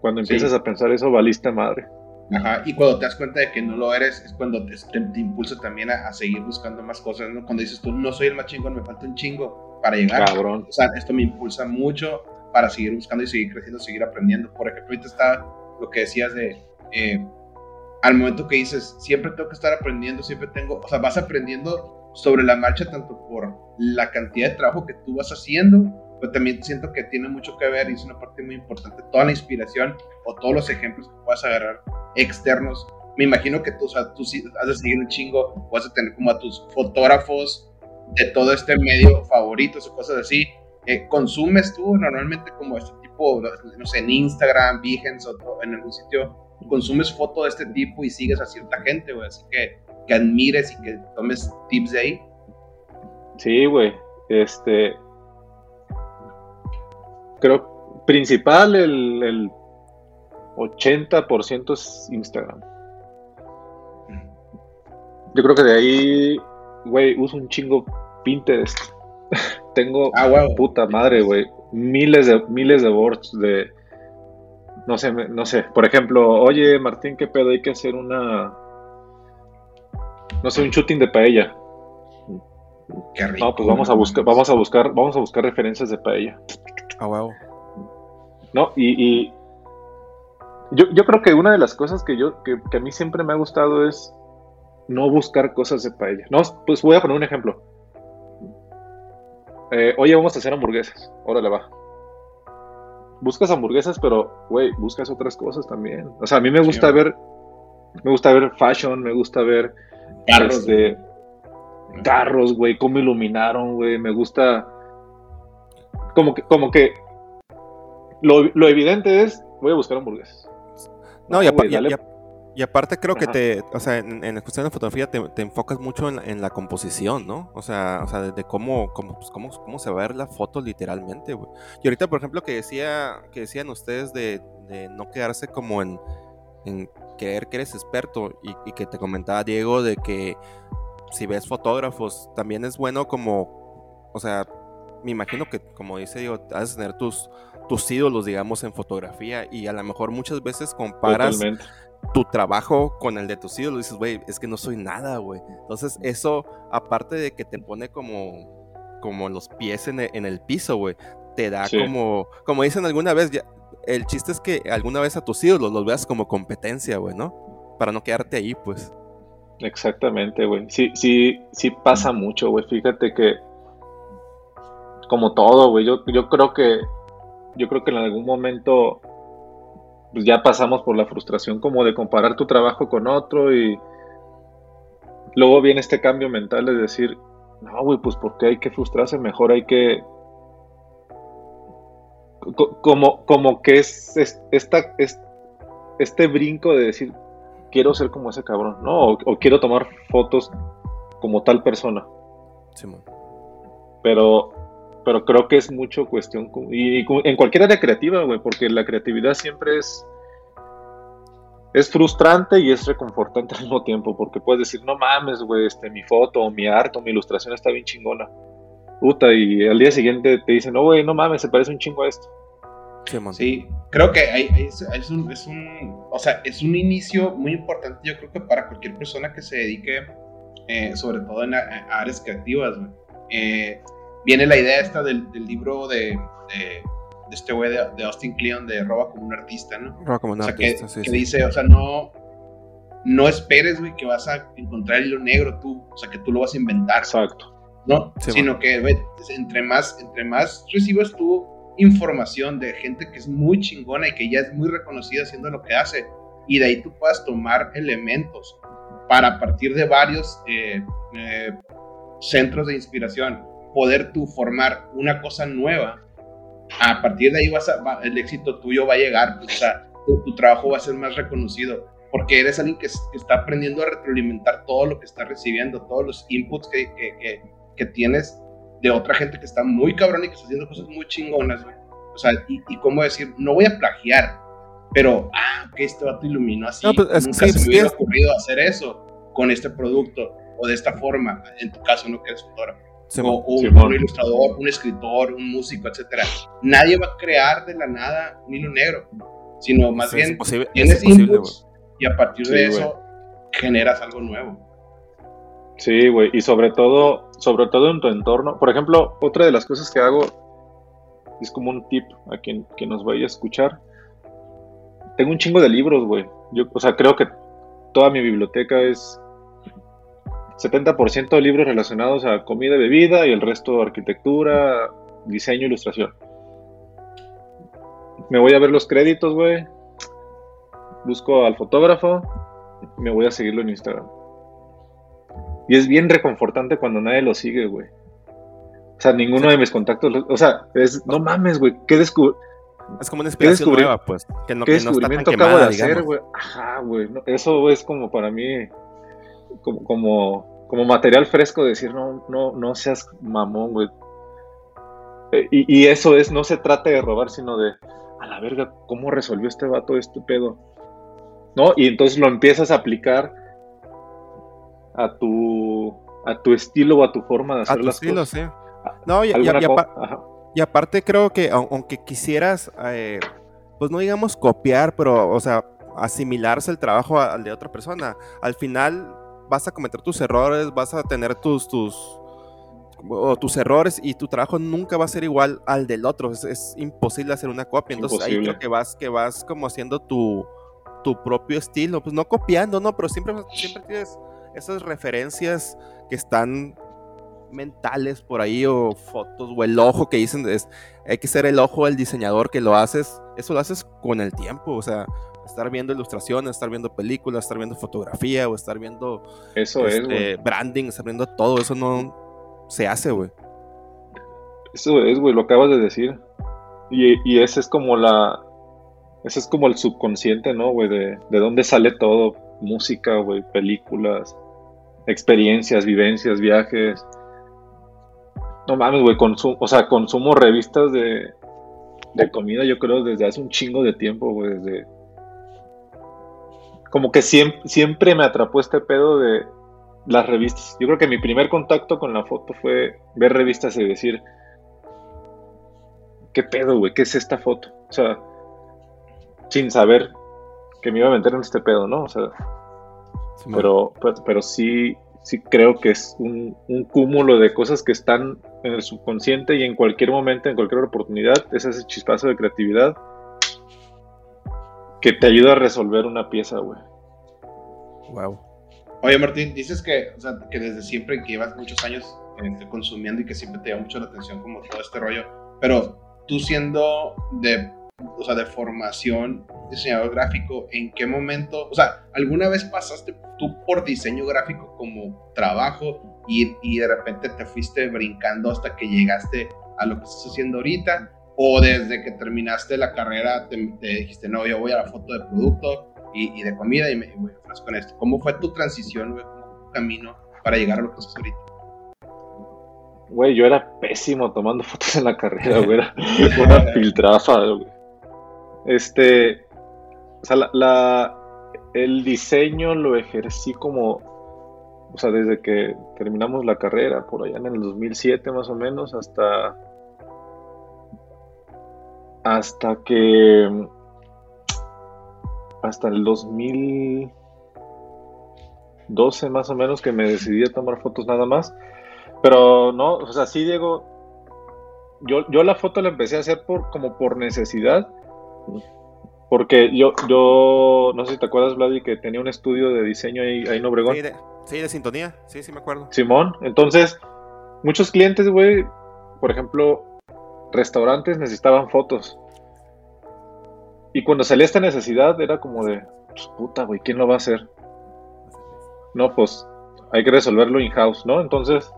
cuando empiezas a pensar eso, valiste madre.
Ajá, y cuando te das cuenta de que no lo eres, es cuando te, te, impulsa también a, seguir buscando más cosas, ¿no? Cuando dices tú, no soy el más chingón, me falta un chingo para llegar.
Cabrón.
O sea, esto me impulsa mucho para seguir buscando y seguir creciendo, seguir aprendiendo. Por ejemplo, ahorita está lo que decías de eh, al momento que dices, siempre tengo que estar aprendiendo, siempre tengo, o sea, vas aprendiendo sobre la marcha tanto por la cantidad de trabajo que tú vas haciendo, pero también siento que tiene mucho que ver y es una parte muy importante, toda la inspiración o todos los ejemplos que puedas agarrar externos. Me imagino que tú, o sea, tú has de seguir un chingo, vas a tener como a tus fotógrafos de todo este medio favoritos o cosas así. Eh, ¿Consumes tú normalmente como este tipo, no sé, en Instagram, Behance o en algún sitio, consumes fotos de este tipo y sigues a cierta gente, güey? Así que, que admires y que tomes tips de ahí.
Sí, güey. Este. Creo principal el, el 80% es Instagram. Yo creo que de ahí, güey, uso un chingo Pinterest. [laughs] Tengo
ah,
puta madre, güey. Miles de miles de boards de no sé, no sé. Por ejemplo, oye Martín, ¿qué pedo? Hay que hacer una no sé, un shooting de paella.
Qué rico.
No, pues vamos a buscar, vamos a buscar, vamos a buscar referencias de paella.
Ah, wow.
No, y, yo, yo, creo que una de las cosas que yo, que, a mí siempre me ha gustado es no buscar cosas de paella. No, pues voy a poner un ejemplo. Eh, oye, vamos a hacer hamburguesas. Órale, va. Buscas hamburguesas, pero, güey, buscas otras cosas también. O sea, a mí me gusta ver, me gusta ver fashion, me gusta ver carros de carros, güey, cómo iluminaron, güey, me gusta como que, como que lo, evidente es, voy a buscar hamburguesas.
No, y, aparte creo que te, o sea, en, la cuestión de fotografía te, enfocas mucho en, la composición, ¿no? O sea, o sea, de cómo, cómo, pues, cómo, cómo se va a ver la foto literalmente, güey. Y ahorita, por ejemplo, que decía, que decían ustedes de, no quedarse como en, en creer que eres experto y, y, que te comentaba Diego de que si ves fotógrafos, también es bueno como, o sea, me imagino que, como dice Diego, has de tener tus, tus ídolos, digamos, en fotografía y a lo mejor muchas veces comparas tu trabajo con el de tus ídolos y dices, güey, es que no soy nada, güey. Entonces eso, aparte de que te pone como, como los pies en el, piso, güey, te da como, como dicen alguna vez, ya, el chiste es que alguna vez a tus ídolos los veas como competencia, güey, ¿no? Para no quedarte ahí, pues.
Exactamente, güey. Sí, sí, sí pasa mucho, güey. Fíjate que como todo, güey, yo, yo creo que yo creo que en algún momento pues ya pasamos por la frustración como de comparar tu trabajo con otro y luego viene este cambio mental de decir, no, güey, pues porque hay que frustrarse, mejor hay que como, como que es, esta, es, este brinco de decir, quiero ser como ese cabrón, ¿no? O, quiero tomar fotos como tal persona. Pero, pero creo que es mucho cuestión, y, en cualquier área creativa, güey, porque la creatividad siempre es, es frustrante y es reconfortante al mismo tiempo, porque puedes decir, no mames, güey, este, mi foto, o mi arte, o mi ilustración está bien chingona. Puta, y al día siguiente te dicen, no, güey, no mames, se parece un chingo a esto.
Sí, creo que hay, es, un, es, un, o sea, es un inicio muy importante, yo creo que para cualquier persona que se dedique, eh, sobre todo en áreas creativas, eh, viene la idea esta del, libro de, de, este güey de, Austin Kleon de Roba como un artista, ¿no?
Roba como un artista,
que, sí, que dice, o sea, no, no esperes, güey, que vas a encontrar el hilo negro tú, o sea, que tú lo vas a inventar.
Exacto.
¿no? Sino que, güey, entre más, entre más recibas tú información de gente que es muy chingona y que ya es muy reconocida haciendo lo que hace. Y de ahí tú puedas tomar elementos para a partir de varios eh, eh, centros de inspiración poder tú formar una cosa nueva. A partir de ahí vas a, el éxito tuyo va a llegar, o sea, tu, trabajo va a ser más reconocido porque eres alguien que, está aprendiendo a retroalimentar todo lo que está recibiendo, todos los inputs que, que, que tienes de otra gente que está muy cabrón y que está haciendo cosas muy chingonas, O sea, y, y cómo decir, no voy a plagiar, pero, ah, que este vato iluminó así. Pues, Nunca se me hubiera ocurrido hacer eso con este producto o de esta forma, en tu caso, no que eres fotógrafo. O, un, ilustrador, un escritor, un músico, etcétera. Nadie va a crear de la nada un hilo negro, sino más bien tienes inputs y a partir de eso generas algo nuevo.
Sí, güey, y sobre todo, sobre todo en tu entorno. Por ejemplo, otra de las cosas que hago es como un tip a quien, nos vaya a escuchar. Tengo un chingo de libros, güey. Yo, o sea, creo que toda mi biblioteca es 70% de libros relacionados a comida y bebida y el resto arquitectura, diseño, ilustración. Me voy a ver los créditos, güey. Busco al fotógrafo. Me voy a seguirlo en Instagram. Y es bien reconfortante cuando nadie lo sigue, güey. O sea, ninguno de mis contactos, o sea, es, no mames, güey, ¿qué descubrí?
Es como una inspiración nueva, pues.
Que no, ¿Qué descubrimiento acabo de hacer, güey? Ajá, güey. eso es como para mí, como, como, como material fresco decir, no, no, no seas mamón, güey. Eh, y, y, eso es, no se trata de robar, sino de, a la verga, ¿cómo resolvió este vato este pedo? ¿No? Y entonces lo empiezas a aplicar a tu, a tu estilo o a tu forma de hacer a tu estilo, Sí.
No, y, aparte creo que aunque quisieras, eh, pues no digamos copiar, pero, o sea, asimilarse el trabajo al de otra persona, al final vas a cometer tus errores, vas a tener tus, tus, o tus errores y tu trabajo nunca va a ser igual al del otro. Es, imposible hacer una copia. Entonces ahí creo que vas, que vas como haciendo tu, tu propio estilo. Pues no copiando, no, pero siempre, siempre tienes esas referencias que están mentales por ahí o fotos o el ojo que dicen es, hay que ser el ojo del diseñador que lo haces, eso lo haces con el tiempo, o sea, estar viendo ilustraciones, estar viendo películas, estar viendo fotografía o estar viendo
eso es,
este, branding, estar viendo todo, eso no se hace, güey.
Eso es, güey, lo acabas de decir. Y, y ese es como la ese es como el subconsciente, ¿no, güey? De, de dónde sale todo, música, güey, películas, experiencias, vivencias, viajes. No mames, güey, consumo, o sea, consumo revistas de, de comida, yo creo, desde hace un chingo de tiempo, güey, desde... Como que siempre, siempre me atrapó este pedo de las revistas. Yo creo que mi primer contacto con la foto fue ver revistas y decir, ¿qué pedo, güey? ¿Qué es esta foto? O sea, sin saber que me iba a meter en este pedo, ¿no? O sea, pero, pero, sí, sí creo que es un, cúmulo de cosas que están en el subconsciente y en cualquier momento, en cualquier oportunidad, es ese chispazo de creatividad que te ayuda a resolver una pieza, güey.
Wow. Oye, Martín, dices que, o sea, que desde siempre que llevas muchos años este, consumiendo y que siempre te llama mucho la atención como todo este rollo, pero tú siendo de o sea, de formación diseñador gráfico, ¿en qué momento, o sea, alguna vez pasaste tú por diseño gráfico como trabajo y, y de repente te fuiste brincando hasta que llegaste a lo que estás haciendo ahorita? ¿O desde que terminaste la carrera te, dijiste, no, yo voy a la foto de producto y, de comida y me voy a con esto? ¿Cómo fue tu transición, güey, tu camino para llegar a lo que estás ahorita?
Güey, yo era pésimo tomando [laughs] fotos en la carrera, güey. Era [laughs] una filtrafa, güey. Este, o sea, la, el diseño lo ejercí como, o sea, desde que terminamos la carrera, por allá en el 2007 más o menos, hasta, hasta que, hasta el 2012 más o menos que me decidí a tomar fotos nada más. Pero no, o sea, sí, Diego, yo, yo la foto la empecé a hacer por, como por necesidad porque yo, yo, no sé si te acuerdas, Vladi, que tenía un estudio de diseño ahí, ahí en Obregón.
Sí de, sintonía, sí, sí me acuerdo.
Simón, entonces, muchos clientes, güey, por ejemplo, restaurantes necesitaban fotos. Y cuando salía esta necesidad, era como de, pues puta, güey, ¿quién lo va a hacer? No, pues hay que resolverlo in-house, ¿no? Entonces,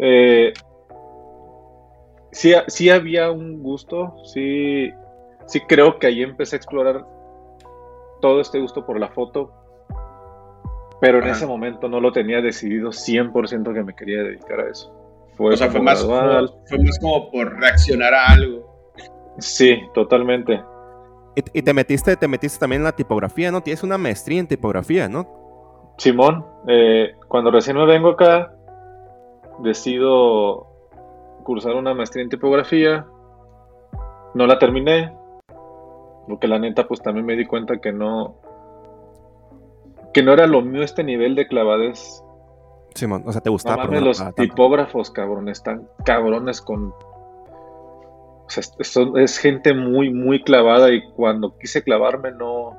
eh, sí, sí había un gusto, sí sí creo que ahí empecé a explorar todo este gusto por la foto, pero en ese momento no lo tenía decidido 100% que me quería dedicar a eso.
Fue o sea, fue más, fue, más, como por reaccionar a algo.
Sí, totalmente.
Y, te metiste te metiste también en la tipografía, ¿no? Tienes una maestría en tipografía, ¿no?
Simón, eh, cuando recién me vengo acá, decido cursar una maestría en tipografía. No la terminé, porque la neta, pues también me di cuenta que no. Que no era lo mío este nivel de clavades.
Simón, o sea, te gustaba.
No los tipógrafos, cabrón, están cabrones con. O sea, es, gente muy, muy clavada y cuando quise clavarme no.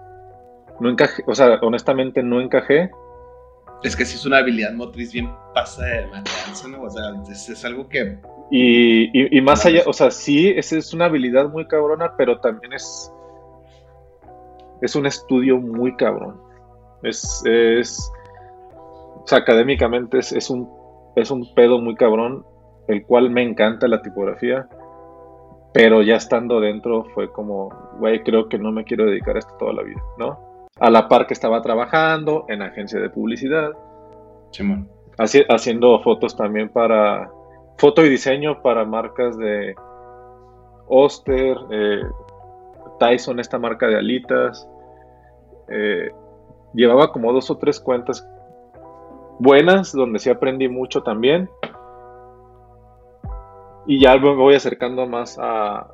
No encajé, o sea, honestamente no encajé.
Es que sí es una habilidad motriz bien pasa de matanza, ¿no? O sea, es, algo que...
Y, y, más allá, o sea, sí, esa es una habilidad muy cabrona, pero también es... Es un estudio muy cabrón. Es... es o sea, académicamente es, es, un, es un pedo muy cabrón, el cual me encanta la tipografía, pero ya estando dentro fue como, güey, creo que no me quiero dedicar a esto toda la vida, ¿no? a la par que estaba trabajando en agencia de publicidad. haciendo fotos también para foto y diseño para marcas de Oster, eh, Tyson, esta marca de alitas. Eh, llevaba como dos o tres cuentas buenas donde sí aprendí mucho también. Y ya me voy acercando más a,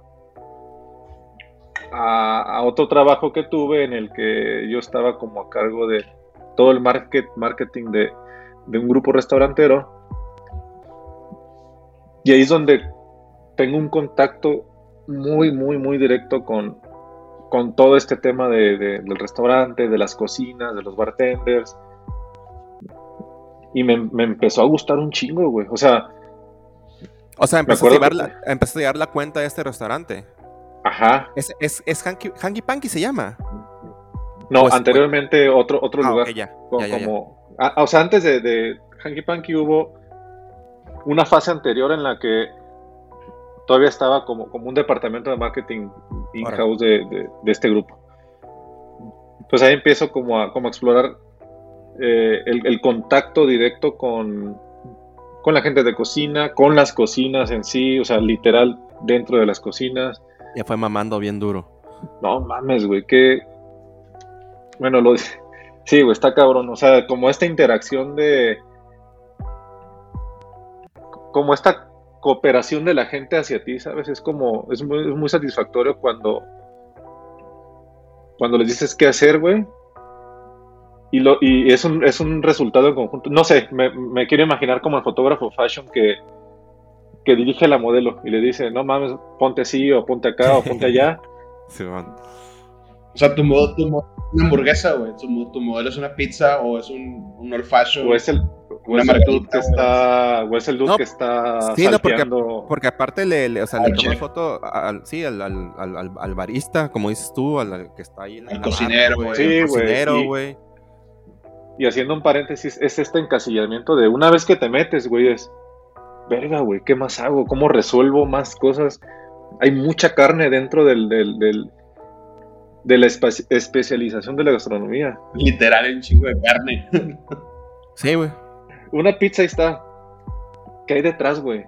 a, otro trabajo que tuve en el que yo estaba como a cargo de todo el market, marketing de, un grupo restaurantero. Y ahí es donde tengo un contacto muy, muy, muy directo con, con todo este tema de, del restaurante, de las cocinas, de los bartenders. Y me, empezó a gustar un chingo, güey. O sea...
O sea, empezó a, llevar la, empezó a llevar la cuenta de este restaurante.
Ajá.
¿Es, es, es Hanky, Panky se llama?
No, anteriormente otro, otro ah, lugar. como, ah, o sea, antes de, de Hanky Panky hubo una fase anterior en la que todavía estaba como, como un departamento de marketing in-house de, este grupo. Pues ahí empiezo como a, como a explorar eh, el, el, contacto directo con, con la gente de cocina, con las cocinas en sí, o sea, literal dentro de las cocinas.
Ya fue mamando bien duro.
No mames, güey, que. Bueno, lo [laughs] Sí, güey, está cabrón. O sea, como esta interacción de. Como esta cooperación de la gente hacia ti, ¿sabes? Es como. Es muy, satisfactorio cuando. Cuando les dices qué hacer, güey. Y, lo, y es, un, es un resultado en conjunto. No sé, me, me quiero imaginar como el fotógrafo fashion que que dirige la modelo y le dice, no mames, ponte así o ponte acá o ponte allá. [laughs]
sí, O sea, tu modo, tu modo es una hamburguesa, güey. Tu, modelo es una pizza o es un, un old fashion.
O es el, o es el dude que está, o es el dude que está
sí, no, porque, porque, aparte le, o sea, le toma foto al, sí, al, al, al, barista, como dices tú, al, que está ahí en
el cocinero, güey.
Sí, el cocinero, güey. Y, y haciendo un paréntesis, es este encasillamiento de una vez que te metes, güey, es verga, güey, ¿qué más hago? ¿Cómo resuelvo más cosas? Hay mucha carne dentro del, del, de la especialización de la gastronomía.
Literal, un chingo de carne.
sí, güey.
Una pizza ahí está. ¿Qué hay detrás, güey?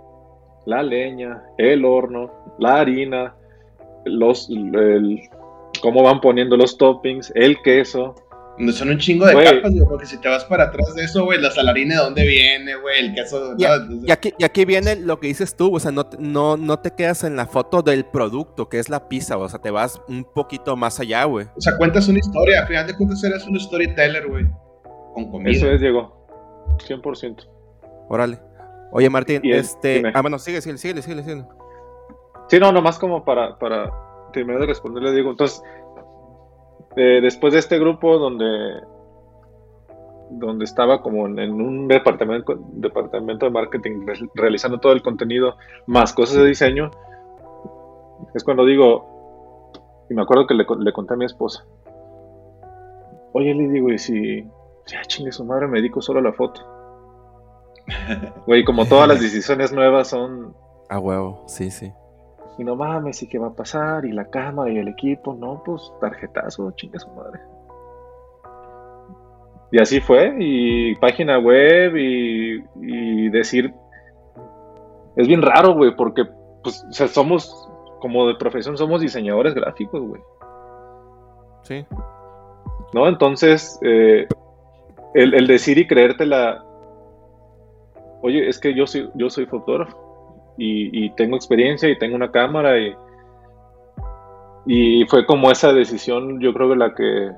La leña, el horno, la harina, los, el, cómo van poniendo los toppings, el queso,
son un chingo de capas, güey, porque si te vas para atrás de eso, güey, la salarina de dónde viene, güey, el queso.
Y, y, aquí, y aquí viene lo que dices tú, o sea, no, no, no te quedas en la foto del producto, que es la pizza, o sea, te vas un poquito más allá, güey.
O sea, cuentas una historia, al final de cuentas eres un storyteller, güey, con comida.
Eso es, Diego, 100%.
Órale. Oye, Martín, este... Ah, bueno, sigue, sigue, sigue, sigue, sigue.
Sí, no, nomás como para, para terminar de responderle, Diego, entonces después de este grupo donde, donde estaba como en, un departamento, departamento de marketing realizando todo el contenido más cosas de diseño, es cuando digo, y me acuerdo que le, conté a mi esposa, oye, le digo, y si, ya chingue su madre, me dedico solo a la foto. [laughs] Güey, como todas las decisiones nuevas son...
A huevo, sí, sí
y no mames, ¿y qué va a pasar? Y la cámara y el equipo, no, pues tarjetazo, chinga su madre. Y así fue, y página web y, decir, es bien raro, güey, porque pues, o sea, somos, como de profesión, somos diseñadores gráficos, güey.
Sí.
¿No? Entonces, eh, el, el, decir y creértela, oye, es que yo soy, yo soy fotógrafo y, tengo experiencia y tengo una cámara y, y fue como esa decisión, yo creo que la que,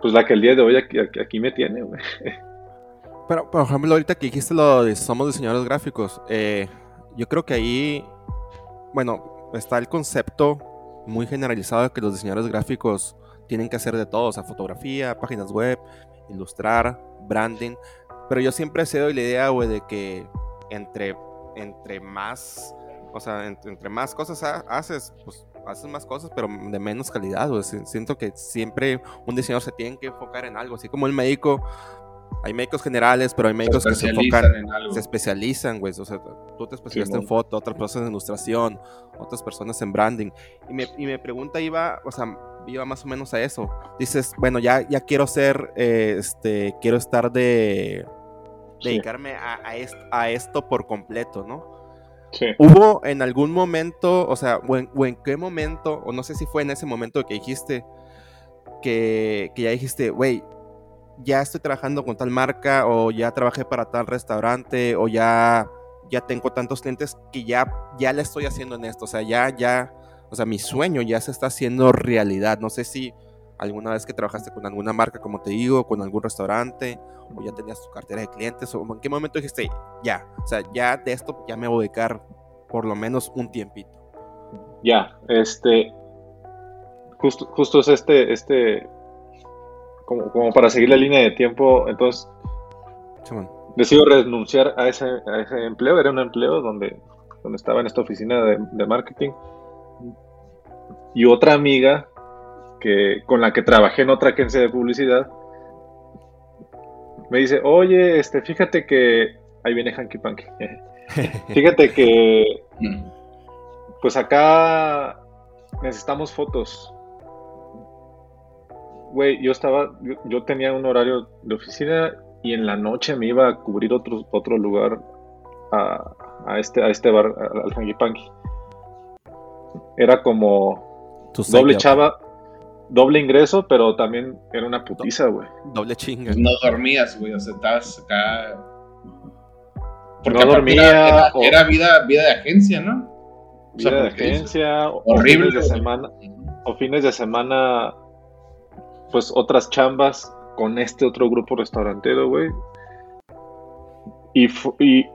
pues la que el día de hoy aquí, aquí, me tiene. [laughs]
Pero, por ejemplo, ahorita que dijiste lo de somos diseñadores gráficos, eh, yo creo que ahí, bueno, está el concepto muy generalizado de que los diseñadores gráficos tienen que hacer de todo, o sea, fotografía, páginas web, ilustrar, branding. Pero yo siempre he sido la idea, güey, de que entre, entre más, o sea, entre, más cosas haces, pues haces más cosas, pero de menos calidad, güey. Siento que siempre un diseñador se tiene que enfocar en algo, así como el médico. Hay médicos generales, pero hay médicos que se enfocan, se especializan, güey. O sea, tú te especializas en foto, otras personas en ilustración, otras personas en branding. Y me, y me pregunta, iba, o sea, iba más o menos a eso. Dices, bueno, ya, ya quiero ser, eh, este, quiero estar de, dedicarme a, a, esto, por completo, ¿no? Sí. ¿Hubo en algún momento, o sea, o en, qué momento, o no sé si fue en ese momento que dijiste, que, que ya dijiste, güey, ya estoy trabajando con tal marca, o ya trabajé para tal restaurante, o ya, ya tengo tantos clientes que ya, ya le estoy haciendo en esto, o sea, ya, ya, o sea, mi sueño ya se está haciendo realidad. No sé si alguna vez que trabajaste con alguna marca, como te digo, con algún restaurante, o ya tenías tu cartera de clientes, o en qué momento dijiste, ya, o sea, ya de esto ya me voy a dedicar por lo menos un tiempito.
Ya, este, justo, justo es este, este, como, como para seguir la línea de tiempo, entonces, decido renunciar a ese, a ese empleo, era un empleo donde, donde estaba en esta oficina de, de marketing, y otra amiga que, con la que trabajé en otra agencia de publicidad, me dice, oye, este, fíjate que. Ahí viene Hanky Panky. [laughs] fíjate que. Pues acá necesitamos fotos. Güey, yo estaba. Yo, tenía un horario de oficina y en la noche me iba a cubrir otro, otro lugar a, a este, a este bar, al Hanky Panky. Era como. doble chava doble ingreso, pero también era una putiza, güey.
Doble chinga.
No dormías, güey, o sea, estabas acá.
Porque no dormía.
Era, vida, vida de agencia, ¿no?
Vida de agencia.
Horrible.
O fines de semana. O fines de semana. Pues otras chambas con este otro grupo restaurantero, güey. Y, y,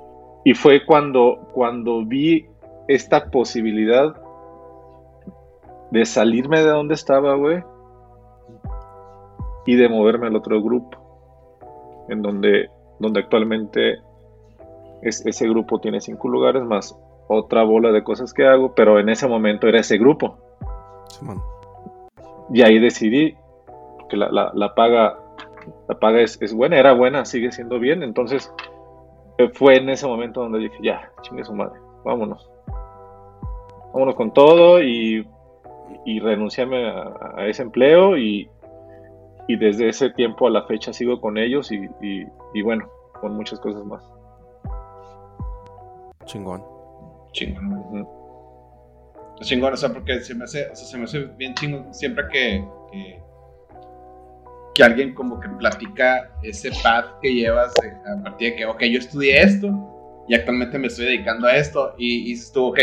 y fue cuando, cuando vi esta posibilidad de salirme de donde estaba, güey, y de moverme al otro grupo, en donde, donde actualmente es, ese grupo tiene cinco lugares más otra bola de cosas que hago, pero en ese momento era ese grupo. y ahí decidí que la, la, paga, la paga es, es, buena, era buena, sigue siendo bien, entonces eh, fue en ese momento donde dije, ya, chingue su madre, vámonos. Vámonos con todo y y renunciarme a, ese empleo y, desde ese tiempo a la fecha sigo con ellos y, bueno, con muchas cosas más.
Chingón.
Chingón. Chingón, o sea, porque se me hace, se me hace bien chingón siempre que, que, alguien como que platica ese path que llevas a partir de que, ok, yo estudié esto y actualmente me estoy dedicando a esto y, y dices tú, ok,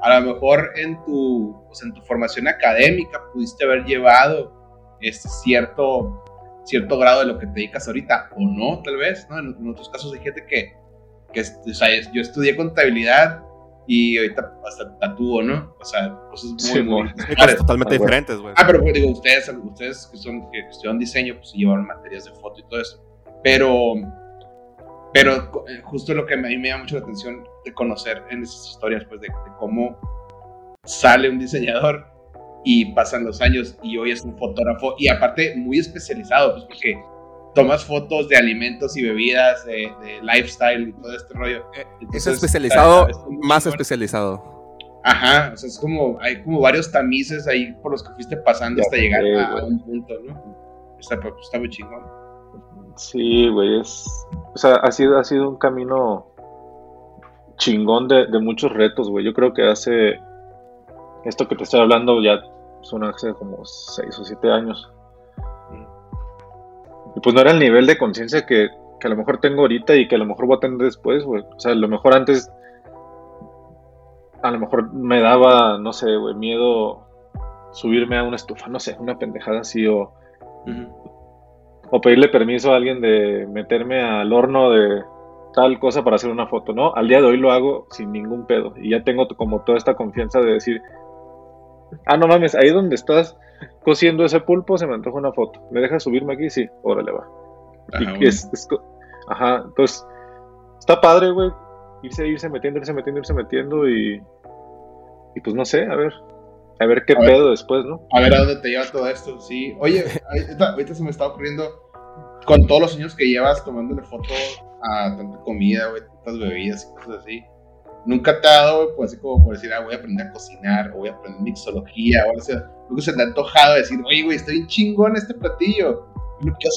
a lo mejor en tu, en tu formación académica pudiste haber llevado este cierto, cierto grado de lo que te dedicas ahorita, o no, tal vez, ¿no? En, otros casos hay gente que, que o sea, yo estudié contabilidad y ahorita hasta tatúo, ¿no? O sea, cosas muy,
totalmente ah, diferentes, güey.
Ah, pero pues, digo, ustedes, ustedes que son que estudian diseño, pues llevan materias de foto y todo eso. Pero pero eh, justo lo que a mí me llama mucho la atención de conocer en esas historias, pues de, cómo sale un diseñador y pasan los años y hoy es un fotógrafo y aparte muy especializado, pues porque tomas fotos de alimentos y bebidas, de, lifestyle y todo este rollo.
Eh, es especializado, más especializado.
Ajá, o sea, es como, hay como varios tamices ahí por los que fuiste pasando hasta llegar a, un punto, ¿no? Está, pues, está muy chingón.
Sí, güey, es. O sea, ha sido, ha sido un camino chingón de, muchos retos, güey. Yo creo que hace. Esto que te estoy hablando ya son hace como 6 o 7 años. Y pues no era el nivel de conciencia que, que, a lo mejor tengo ahorita y que a lo mejor voy a tener después, güey. O sea, a lo mejor antes. A lo mejor me daba, no sé, güey, miedo subirme a una estufa, no sé, una pendejada así o o pedirle permiso a alguien de meterme al horno de tal cosa para hacer una foto, ¿no? Al día de hoy lo hago sin ningún pedo y ya tengo como toda esta confianza de decir, ah, no mames, ahí donde estás, cociendo ese pulpo, se me antoja una foto. ¿Me deja subirme aquí? Sí, órale, va. Ajá, y es, ajá, entonces, está padre, güey, irse, irse metiendo, irse metiendo, irse metiendo y, y pues no sé, a ver, a ver qué pedo después, ¿no?
A ver a dónde te lleva todo esto, sí. Oye, ahorita, se me está ocurriendo, con todos los años que llevas tomándole foto a tanta comida, güey, tantas bebidas y cosas así, nunca te ha dado, güey, pues así como por decir, ah, voy a aprender a cocinar, o voy a aprender mixología, o algo así. Nunca se te ha antojado decir, oye, güey, estoy bien chingón este platillo. Lo que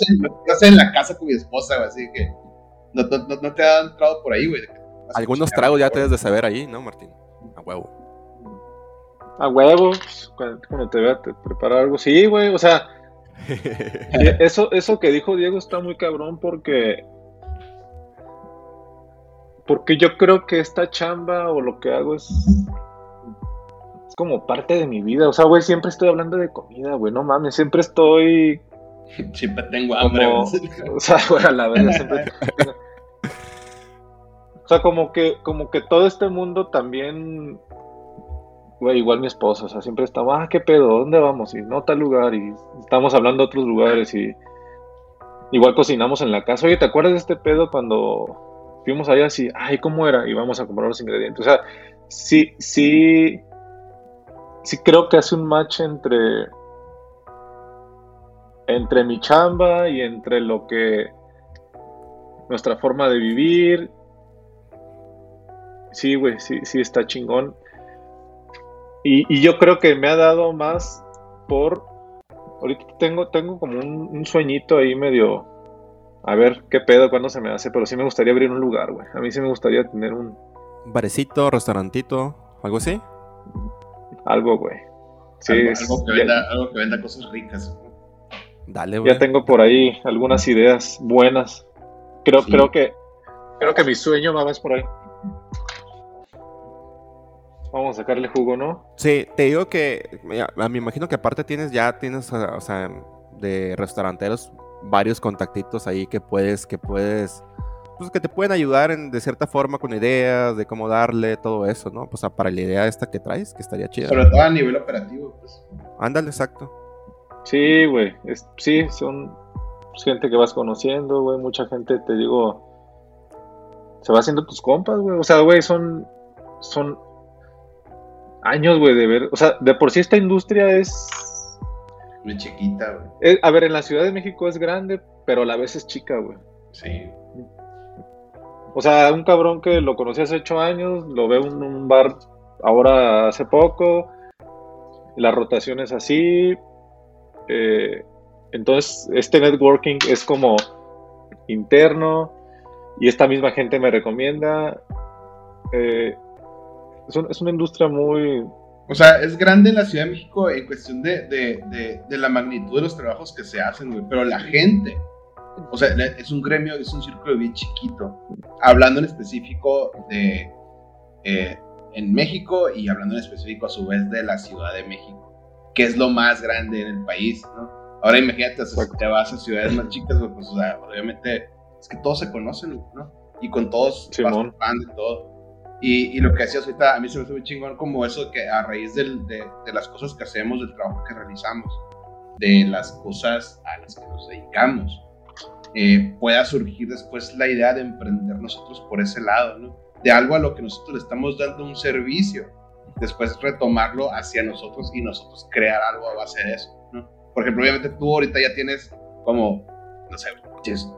hacer, en la casa con mi esposa, güey, así que no, no, no te ha entrado por ahí, güey.
Algunos tragos ya te debes de saber ahí, ¿no, Martín? A huevo.
A huevo, pues, cuando te vea te prepara algo. Sí, güey, o sea, [laughs] eso, eso que dijo Diego está muy cabrón porque. Porque yo creo que esta chamba o lo que hago es. Es como parte de mi vida. O sea, güey, siempre estoy hablando de comida, güey. No mames, siempre estoy.
Siempre tengo hambre. o
sea, [laughs] güey, a la verdad siempre. o sea, como que, como que todo este mundo también güey, igual mi esposa, o sea, siempre estamos, ah, qué pedo, ¿dónde vamos? Y no tal lugar, y estamos hablando de otros lugares, y igual cocinamos en la casa. Oye, ¿te acuerdas de este pedo cuando fuimos allá así, ay, ¿cómo era? Y vamos a comprar los ingredientes. O sea, sí, sí, sí creo que hace un match entre, entre mi chamba y entre lo que, nuestra forma de vivir. Sí, güey, sí, sí está chingón. Y, yo creo que me ha dado más por. Ahorita tengo, tengo como un, sueñito ahí medio. A ver qué pedo, cuándo se me hace. Pero sí me gustaría abrir un lugar, güey. A mí sí me gustaría tener un.
Barecito, restaurantito, algo así.
Algo, güey.
Sí, algo, que venda, algo, que venda, cosas ricas.
Dale, güey.
Ya tengo por ahí algunas ideas buenas. Creo, creo que. Creo que mi sueño va más por ahí. Vamos a sacarle jugo, ¿no?
Sí, te digo que, me imagino que aparte tienes ya, tienes, o sea, de restauranteros, varios contactitos ahí que puedes, que puedes, pues que te pueden ayudar en, de cierta forma con ideas de cómo darle todo eso, ¿no? Pues para la idea esta que traes, que estaría chida.
Sobre todo a nivel operativo, pues.
Ándale, exacto.
Sí, güey, sí, son gente que vas conociendo, güey, mucha gente, te digo, se va haciendo tus compas, güey, o sea, güey, son, son años, güey, de ver. O sea, de por sí esta industria es.
Muy chiquita, güey.
Eh, a ver, en la Ciudad de México es grande, pero a la vez es chica, güey.
Sí.
O sea, un cabrón que lo conocí hace ocho años, lo veo en un bar ahora hace poco. La rotación es así. Eh, entonces, este networking es como interno. Y esta misma gente me recomienda. Eh, es, una industria muy...
O sea, es grande en la Ciudad de México en cuestión de, de, de, la magnitud de los trabajos que se hacen, güey. Pero la gente, o sea, es un gremio, es un círculo bien chiquito. Hablando en específico de... Eh, en México y hablando en específico a su vez de la Ciudad de México, que es lo más grande en el país, ¿no? Ahora imagínate, si te vas a ciudades más chicas, pues o sea, obviamente es que todos se conocen, ¿no? Y con todos vas de todo. Y, lo que decías ahorita, a mí se me hace muy chingón como eso que a raíz de, de, las cosas que hacemos, del trabajo que realizamos, de las cosas a las que nos dedicamos, eh, pueda surgir después la idea de emprender nosotros por ese lado, ¿no? De algo a lo que nosotros le estamos dando un servicio, después retomarlo hacia nosotros y nosotros crear algo a base de eso, ¿no? Por ejemplo, obviamente tú ahorita ya tienes como, no sé,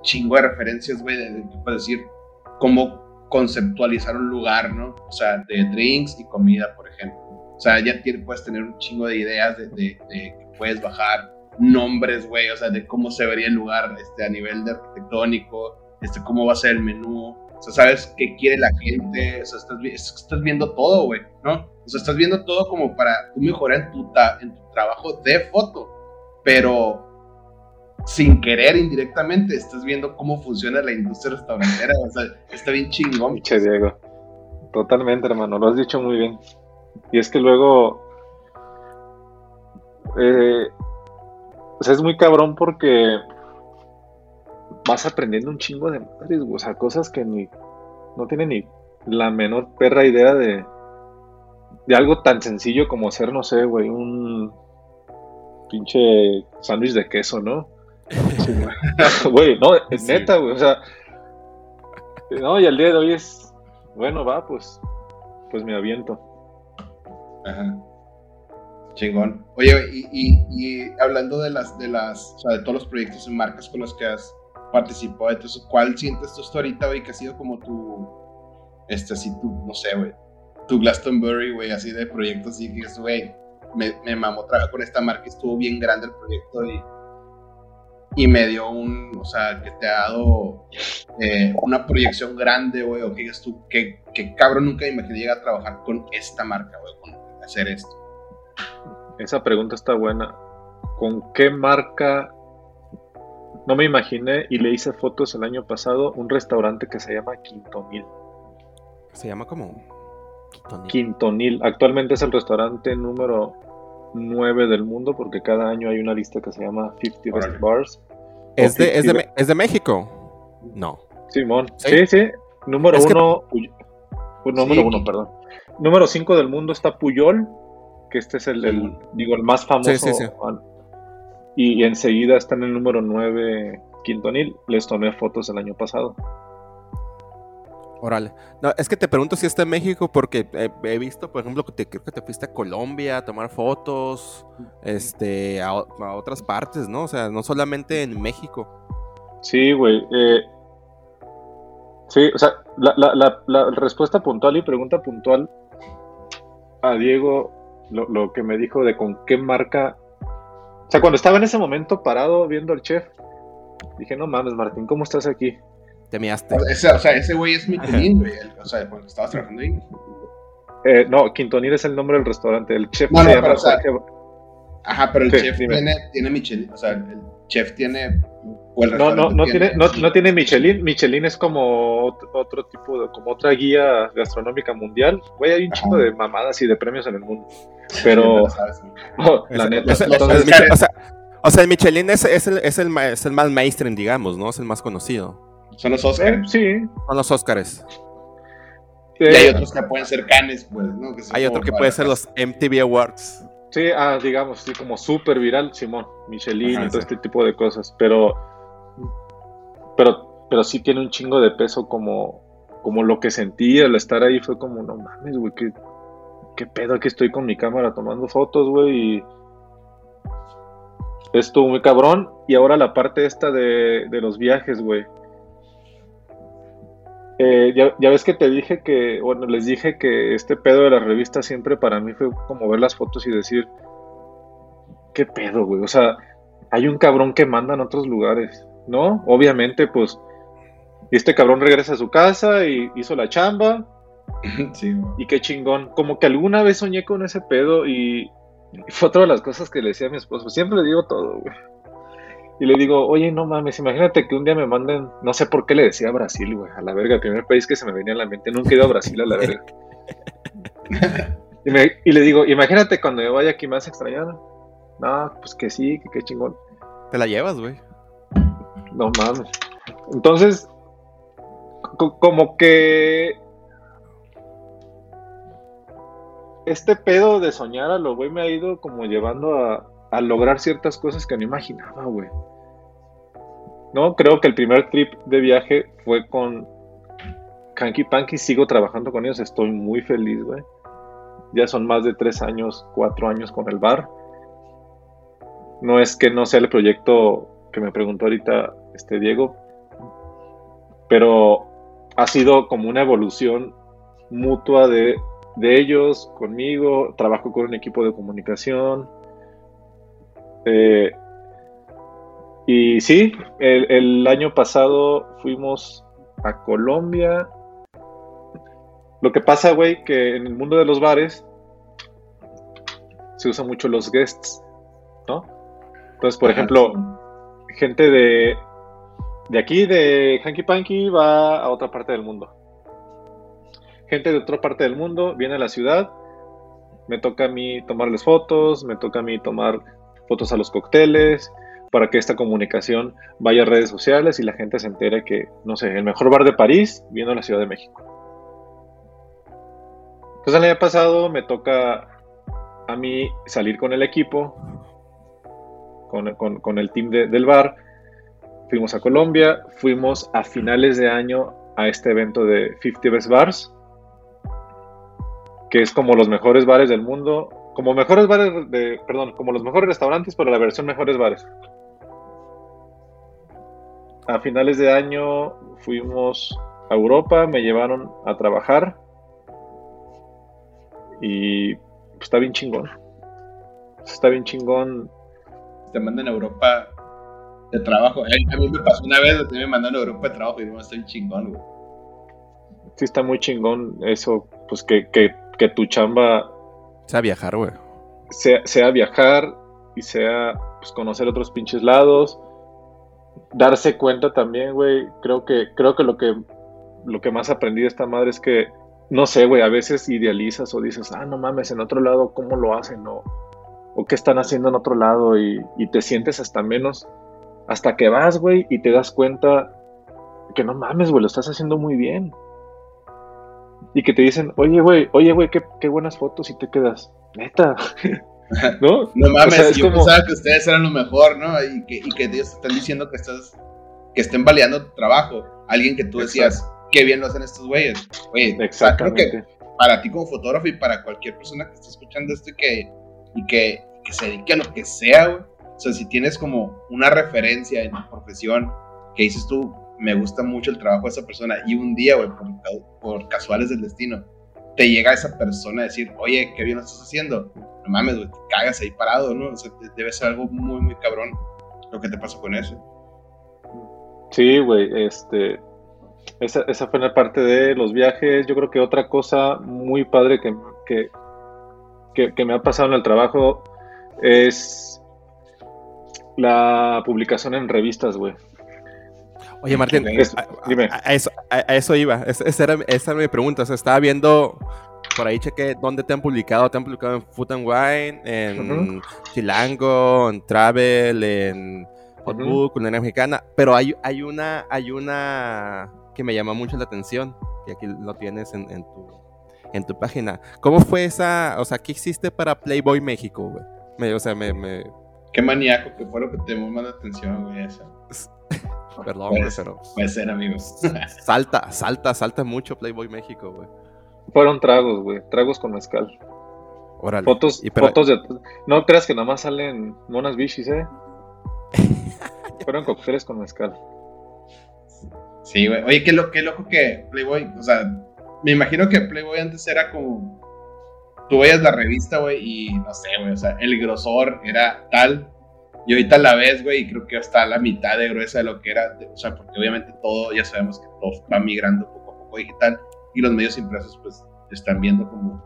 chingo de referencias, güey, de, puedes decir, cómo conceptualizar un lugar, ¿no? O sea, de drinks y comida, por ejemplo. O sea, ya puedes tener un chingo de ideas de, que puedes bajar nombres, güey, o sea, de cómo se vería el lugar este, a nivel de arquitectónico, este, cómo va a ser el menú, o sea, sabes qué quiere la gente, o sea, estás, viendo todo, güey, ¿no? O sea, estás viendo todo como para tú mejorar tu, en tu trabajo de foto, pero sin querer indirectamente estás viendo cómo funciona la industria restaurantera. O sea, está bien chingón.
Che, Diego. Totalmente, hermano. Lo has dicho muy bien. Y es que luego. Eh, o sea, es muy cabrón porque vas aprendiendo un chingo de madres, o sea, cosas que ni. No tienen ni la menor perra idea de. De algo tan sencillo como hacer, no sé, güey, un pinche sándwich de queso, ¿no? [laughs] Güey, no, es neta, güey, o sea, no, y al día de hoy es, bueno, va, pues, pues me aviento.
Ajá. Chingón. Oye, y, hablando de las, de las, o sea, de todos los proyectos y marcas con los que has participado, entonces, ¿cuál sientes tú ahorita, güey, que ha sido como tu, este, así, tu, no sé, güey, tu Glastonbury, güey, así de proyectos, así que güey, me, me mamó trabajar con esta marca, estuvo bien grande el proyecto y y me dio un, o sea, que te ha dado eh, una proyección grande, güey, o que digas tú, que, cabrón, nunca me imaginé llegar a trabajar con esta marca, güey, con hacer esto.
Esa pregunta está buena. ¿Con qué marca? No me imaginé y le hice fotos el año pasado un restaurante que se llama Quintonil.
¿Se llama como?
Quintonil. Quintonil. Actualmente es el restaurante número 9 del mundo porque cada año hay una lista que se llama 50 Best Bars.
¿Es de, es, de, ¿Es de, México? No.
Simón. Sí, sí. Número 1 Número uno, perdón. Número 5 del mundo está Puyol, que este es el, digo, el más famoso. Sí, sí, y, y, enseguida está en el número 9 Quintonil. Les tomé fotos el año pasado.
Órale. No, es que te pregunto si está en México porque he, visto, por ejemplo, que te, creo que te fuiste a Colombia a tomar fotos, este, a, otras partes, ¿no? O sea, no solamente en México.
Sí, güey. Eh, sí, o sea, la, respuesta puntual y pregunta puntual a Diego, lo, lo que me dijo de con qué marca. O sea, cuando estaba en ese momento parado viendo al chef, dije, no mames, Martín, ¿cómo estás aquí?
Te miaste.
O sea, ese güey es Michelin, güey. O sea, cuando estabas trabajando ahí.
Eh, no, Quintonil es el nombre del restaurante. El chef se llama
Ajá, pero el chef tiene, tiene Michelin. O sea, el chef tiene.
no, no, no tiene, no, no, tiene Michelin. Michelin es como otro, tipo de, como otra guía gastronómica mundial. Güey, hay un chico de mamadas y de premios en el mundo. Pero, [laughs] [laughs] la neta.
o, sea, el Michelin es, es, el, es, el, es el más mainstream, digamos, ¿no? Es el más conocido.
¿Son los Oscars?
sí.
Son los Oscars.
Y hay otros que pueden ser canes, pues, ¿no?
hay otro que puede ser los MTV Awards.
Sí, ah, digamos, sí, como súper viral, Simón, Michelin y todo este tipo de cosas. Pero, pero, pero sí tiene un chingo de peso como, como lo que sentí al estar ahí fue como, no mames, güey, qué, qué pedo que estoy con mi cámara tomando fotos, güey, y estuvo muy cabrón. Y ahora la parte esta de, de los viajes, güey. Eh, ya, ves que te dije que, bueno, les dije que este pedo de la revista siempre para mí fue como ver las fotos y decir, ¿qué pedo, güey? O sea, hay un cabrón que manda en otros lugares, ¿no? Obviamente, pues, este cabrón regresa a su casa y hizo la chamba. [laughs] Sí, y qué chingón. Como que alguna vez soñé con ese pedo y fue otra de las cosas que le decía a mi esposo. Siempre le digo todo, güey. Y le digo, oye, no mames, imagínate que un día me manden, no sé por qué le decía Brasil, güey, a la verga, el primer país que se me venía a la mente, nunca he ido a Brasil a la verga. [laughs] y, le digo, imagínate cuando me vaya aquí más extrañado. No, pues que sí, que qué chingón.
Te la llevas, güey.
No mames. Entonces, como que este pedo de soñar a lo güey me ha ido como llevando a, a lograr ciertas cosas que no imaginaba, güey. No, creo que el primer trip de viaje fue con Hanky Panky. Sigo trabajando con ellos, estoy muy feliz, güey. Ya son más de tres años, cuatro años con el bar. No es que no sea el proyecto que me preguntó ahorita este Diego, pero ha sido como una evolución mutua de, de ellos conmigo. Trabajo con un equipo de comunicación eh, y sí, el, año pasado fuimos a Colombia. Lo que pasa, güey, que en el mundo de los bares se usan mucho los guests, ¿no? Entonces, por ejemplo, gente de, de aquí, de Hanky Panky, va a otra parte del mundo. Gente de otra parte del mundo viene a la ciudad, me toca a mí tomarles fotos, me toca a mí tomar fotos a los cócteles, para que esta comunicación vaya a redes sociales y la gente se entere que, no sé, el mejor bar de París viene a la Ciudad de México. Entonces el año pasado me toca a mí salir con el equipo con, el team del bar. Fuimos a Colombia, fuimos a finales de año a este evento de 50 Best Bars, que es como los mejores bares del mundo, como mejores bares de, perdón, como los mejores restaurantes, pero la versión mejores bares. A finales de año fuimos a Europa, me llevaron a trabajar y pues, está bien chingón. Está bien chingón.
Te mandan a Europa de trabajo. A mí me pasó una vez, me mandaron a Europa de trabajo y no está bien chingón, güey.
Sí, está muy chingón eso, pues que, que, que tu chamba...
Sea viajar, güey.
Sea, sea viajar y sea pues, conocer otros pinches lados. Darse cuenta también, güey. Creo que, creo que lo que lo que más aprendí de esta madre es que, no sé, güey, a veces idealizas o dices, ah, no mames, en otro lado, ¿cómo lo hacen? O, o qué están haciendo en otro lado y, te sientes hasta menos, hasta que vas, güey, y te das cuenta que no mames, güey, lo estás haciendo muy bien. Y que te dicen, oye, güey, oye, güey, qué, buenas fotos y te quedas, neta. [laughs] [laughs]
¿No? No mames, yo pensaba que ustedes eran lo mejor, ¿no? Y que, y que ellos te están diciendo que estás, que estén validando tu trabajo. Alguien que tú decías, qué bien lo hacen estos güeyes. Oye, Exactamente. Creo que para ti como fotógrafo y para cualquier persona que esté escuchando esto y que, y que, se dedique a lo que sea, güey. O sea, si tienes como una referencia en tu profesión que dices tú, me gusta mucho el trabajo de esa persona y un día, güey, por, por casuales del destino, te llega esa persona a decir, oye, qué bien lo estás haciendo. No mames, güey, te cagas ahí parado, ¿no? O sea, debe ser algo muy, muy cabrón lo que te pasó con eso.
Sí, güey, este, esa, esa fue la parte de los viajes. Yo creo que otra cosa muy padre que, que, me ha pasado en el trabajo es la publicación en revistas, güey.
Oye, Martín, a, eso, a, eso, iba. esa, era, mi pregunta. O estaba viendo por ahí chequé dónde te han publicado. Te han publicado en Food and Wine, en Chilango, en Travel, en Hotbook, uh Mexicana. Pero hay, hay una, hay una que me llama mucho la atención, y aquí lo tienes en, tu, en tu página. ¿Cómo fue esa, o sea, qué hiciste para Playboy México, güey? o sea, me, me...
Qué maníaco, que fue lo que te llamó más la atención, güey,
Perdón, güey, pero...
Puede ser, amigos.
salta, salta, salta mucho Playboy México, güey.
Fueron tragos, güey, tragos con mezcal. Órale. Fotos, fotos de... No creas que nada más salen monas bichis, ¿eh? [laughs] Fueron cócteles con mezcal.
Sí, güey. Oye, qué, lo, qué loco que Playboy, o sea, me imagino que Playboy antes era como. Tú veías la revista, güey, y no sé, güey, o sea, el grosor era tal. Y ahorita la ves, güey, y creo que está la mitad de gruesa de lo que era. O sea, porque obviamente todo, ya sabemos que todo va migrando poco a poco digital. Y los medios impresos, pues, están viendo como.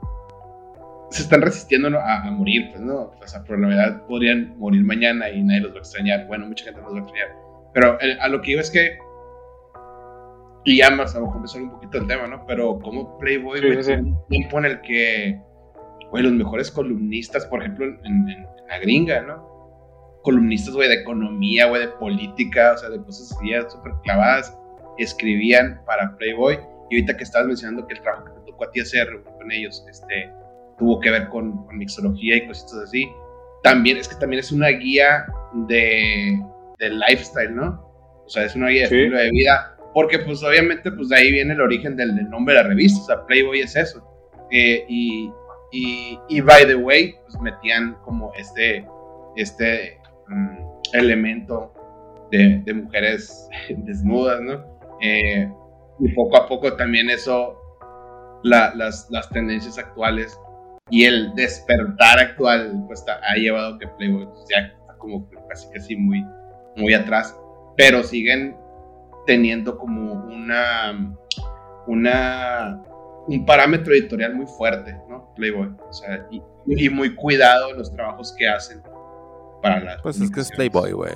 Se están resistiendo a, a, morir, pues, ¿no? O sea, por la verdad podrían morir mañana y nadie los va a extrañar. Bueno, mucha gente los va a extrañar. Pero a lo que iba es que y ya más a lo mejor me un poquito el tema, ¿no? Pero como Playboy, sí, un tiempo en el que, güey, los mejores columnistas, por ejemplo, en, la gringa, ¿no? Columnistas, güey, de economía, güey, de política, o sea, de cosas así súper clavadas, escribían para Playboy. Y ahorita que estabas mencionando que el trabajo que te tocó a ti hacer con ellos, este, tuvo que ver con, mixología y cositas así. También, es que también es una guía de, de lifestyle, ¿no? O sea, es una guía de estilo de vida porque pues obviamente pues de ahí viene el origen del, nombre de la revista, o sea, Playboy es eso. Eh, y, y, by the way, pues metían como este, este elemento de, mujeres [laughs] desnudas, ¿no? Eh, y poco a poco también eso, las, tendencias actuales y el despertar actual, pues ha llevado que Playboy está como casi casi muy, muy atrás, pero siguen teniendo como una, una, un parámetro editorial muy fuerte, ¿no? Playboy. O sea, y, muy cuidado en los trabajos que hacen para la.
Pues es que es Playboy, güey.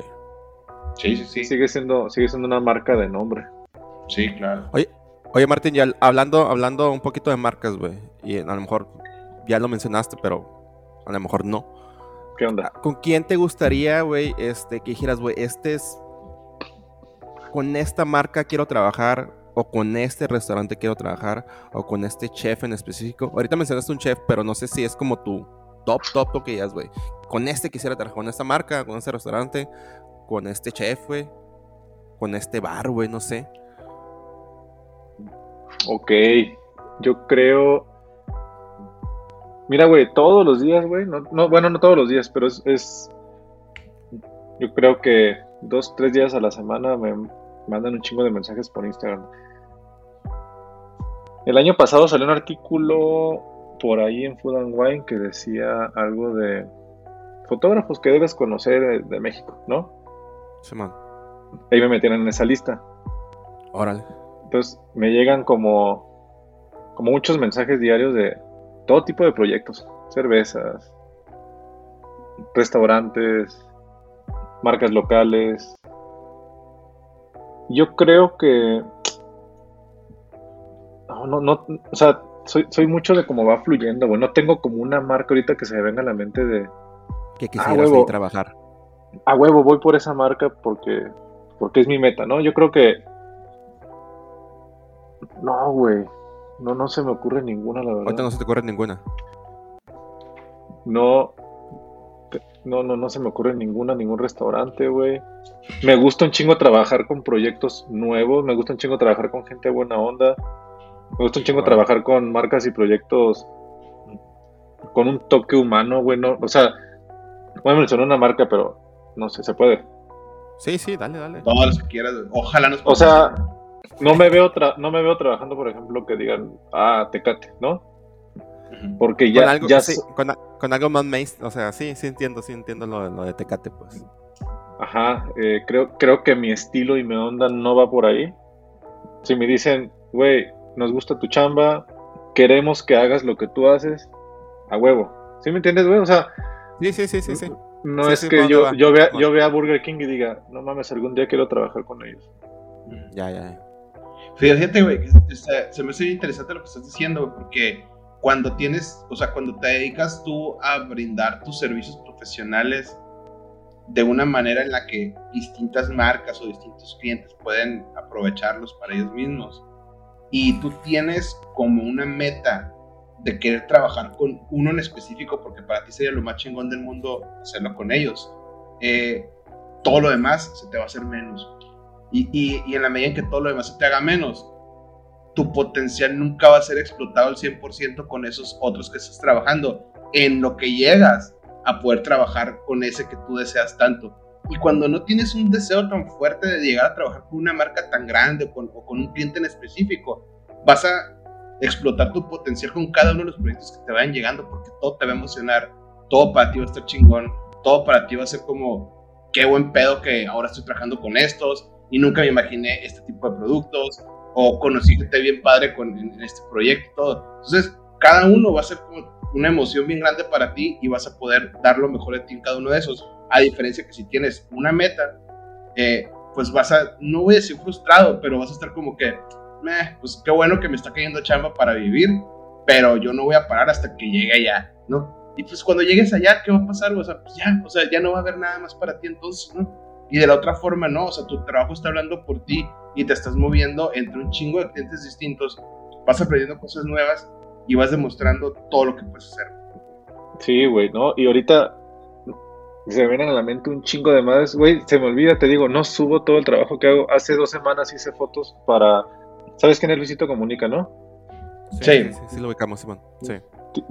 Sí, sí, sí.
Sigue siendo, sigue siendo una marca de nombre.
Sí, claro.
Oye, oye Martín, ya hablando, hablando un poquito de marcas, güey. Y a lo mejor ya lo mencionaste, pero a lo mejor no.
¿Qué onda?
¿Con quién te gustaría, güey, este, que dijeras, güey, este es con esta marca quiero trabajar o con este restaurante quiero trabajar o con este chef en específico. Ahorita mencionaste un chef, pero no sé si es como tu, top, top toquillas, güey. Con este quisiera trabajar, con esta marca, con este restaurante, con este chef, güey. Con este bar, güey, no sé.
Ok, yo creo... Mira, güey, todos los días, güey. No, bueno, no todos los días, pero es, es... Yo creo que dos, tres días a la semana me mandan un chingo de mensajes por Instagram. El año pasado salió un artículo por ahí en Food and Wine que decía algo de fotógrafos que debes conocer de, México, ¿no?
Sí, man.
Ahí me metieron en esa lista.
Órale.
Entonces me llegan como, como muchos mensajes diarios de todo tipo de proyectos. Cervezas, restaurantes, marcas locales. Yo creo que... No, no, no, o sea, soy, soy mucho de cómo va fluyendo, güey. No tengo como una marca ahorita que se me venga a la mente de...
Que quisieras ah, trabajar.
A huevo, voy por esa marca porque, porque es mi meta, ¿no? Yo creo que... No, güey. No, no se me ocurre ninguna, la verdad.
Ahorita no se te ocurre ninguna.
No, no, no, no se me ocurre ninguna, ningún restaurante, güey. Me gusta un chingo trabajar con proyectos nuevos, me gusta un chingo trabajar con gente buena onda. Me gusta un chingo trabajar con marcas y proyectos con un toque humano, güey. o sea, voy a mencionar una marca, pero no sé, se puede.
Sí, sí, dale, dale.
Todo lo que quieras, ojalá nos
O sea, no me veo no me veo trabajando, por ejemplo, que digan, ah, Tecate, ¿no? Porque ya,
con algo,
ya
con, algo más mainstream, o sea, sí, sí entiendo, sí entiendo lo, lo de Tecate, pues.
Ajá, eh, creo, creo que mi estilo y mi onda no va por ahí. Si me dicen, güey, nos gusta tu chamba, queremos que hagas lo que tú haces, a huevo. ¿Sí me entiendes, güey? O sea,
sí, sí, sí, sí, sí.
No es que yo, yo, vea, yo vea Burger King y diga, no mames, algún día quiero trabajar con ellos.
Ya, ya.
Fíjate, güey, se me hace interesante lo que estás diciendo, güey, porque cuando tienes, o sea, cuando te dedicas tú a brindar tus servicios profesionales de una manera en la que distintas marcas o distintos clientes pueden aprovecharlos para ellos mismos, y tú tienes como una meta de querer trabajar con uno en específico, porque para ti sería lo más chingón del mundo hacerlo con ellos, eh, todo lo demás se te va a hacer menos. Y, y, en la medida en que todo lo demás se te haga menos, tu potencial nunca va a ser explotado al 100% con esos otros que estás trabajando, en lo que llegas a poder trabajar con ese que tú deseas tanto. Y cuando no tienes un deseo tan fuerte de llegar a trabajar con una marca tan grande o con, un cliente en específico, vas a explotar tu potencial con cada uno de los proyectos que te vayan llegando, porque todo te va a emocionar, todo para ti va a estar chingón, todo para ti va a ser como, qué buen pedo que ahora estoy trabajando con estos y nunca me imaginé este tipo de productos, o conocí gente bien padre con, este proyecto todo. Entonces, cada uno va a ser como una emoción bien grande para ti y vas a poder dar lo mejor de ti en cada uno de esos. A diferencia que si tienes una meta, eh, pues vas a, no voy a decir frustrado, pero vas a estar como que, pues qué bueno que me está cayendo chamba para vivir, pero yo no voy a parar hasta que llegue allá, ¿no? Y pues cuando llegues allá, ¿qué va a pasar? O sea, pues ya, o sea, ya no va a haber nada más para ti entonces, ¿no? Y de la otra forma, no, o sea, tu trabajo está hablando por ti y te estás moviendo entre un chingo de clientes distintos, vas aprendiendo cosas nuevas y vas demostrando todo lo que puedes hacer.
Sí, güey, ¿no? Y ahorita se me vienen a la mente un chingo de madres. Güey, se me olvida, te digo, no subo todo el trabajo que hago. Hace dos semanas hice fotos para. ¿Sabes quién es Luisito Comunica, no?
Sí, sí, sí, lo ubicamos, Simón. Sí.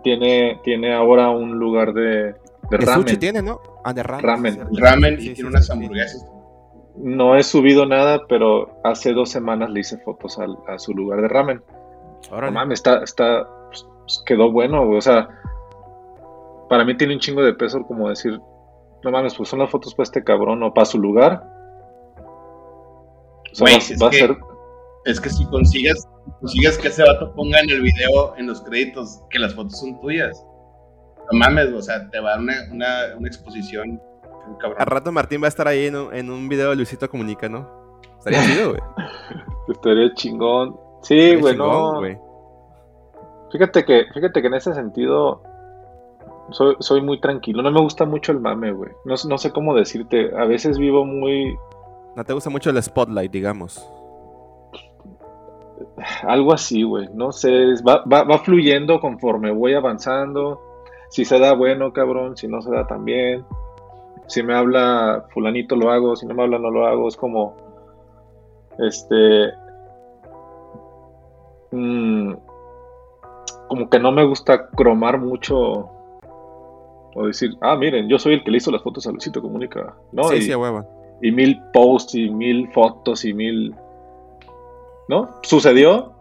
Tiene, tiene ahora un lugar de, de ramen.
tiene, ¿no? Ah, de ramen.
Ramen,
ramen y tiene unas hamburguesas.
No he subido nada, pero hace dos semanas le hice fotos a su lugar de ramen. Ahora mames, está, está, pues, quedó bueno, O sea, para mí tiene un chingo de peso como decir, no mames, pues son las fotos para este cabrón o para su lugar.
O sea, va, a ser. Es que si consigues, consigues que ese vato ponga en el video, en los créditos, que las fotos son tuyas. No mames, o sea, te va a dar una, una, exposición.
Cabrón. A rato Martín va a estar ahí en un, en un video de Luisito Comunica, ¿no? Estaría chido, güey. [laughs]
Estaría chingón. Sí, güey, no. Fíjate que, fíjate que en ese sentido soy, soy muy tranquilo. No me gusta mucho el mame, güey. No, no sé cómo decirte. A veces vivo muy.
No te gusta mucho el spotlight, digamos.
Algo así, güey. No sé. Va, va, va fluyendo conforme voy avanzando. Si se da, bueno, cabrón, si no se da, también. Si me habla fulanito, lo hago, si no me habla, no lo hago. Es como, este, mm, como que no me gusta cromar mucho o decir, ah, miren, yo soy el que le hizo las fotos a Luisito Comunica, ¿no?
Sí,
y,
sí, hueva.
Y mil posts y mil fotos y mil... ¿No? Sucedió,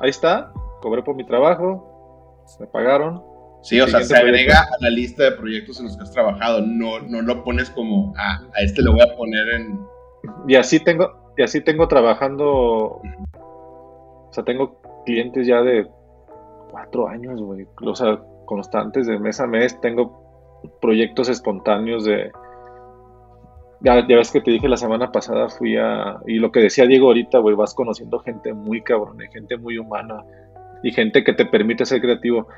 ahí está, cobré por mi trabajo, me pagaron.
Sí, o sea, se agrega a la lista de proyectos en los que has trabajado, no, no lo pones como, ah, a este lo voy a poner en...
Y así tengo, y así tengo trabajando, o sea, tengo clientes ya de cuatro años, güey, o sea, constantes de mes a mes, tengo proyectos espontáneos de... Ya, ya ves que te dije la semana pasada, fui a... Y lo que decía Diego ahorita, güey, vas conociendo gente muy cabrón, gente muy humana y gente que te permite ser creativo.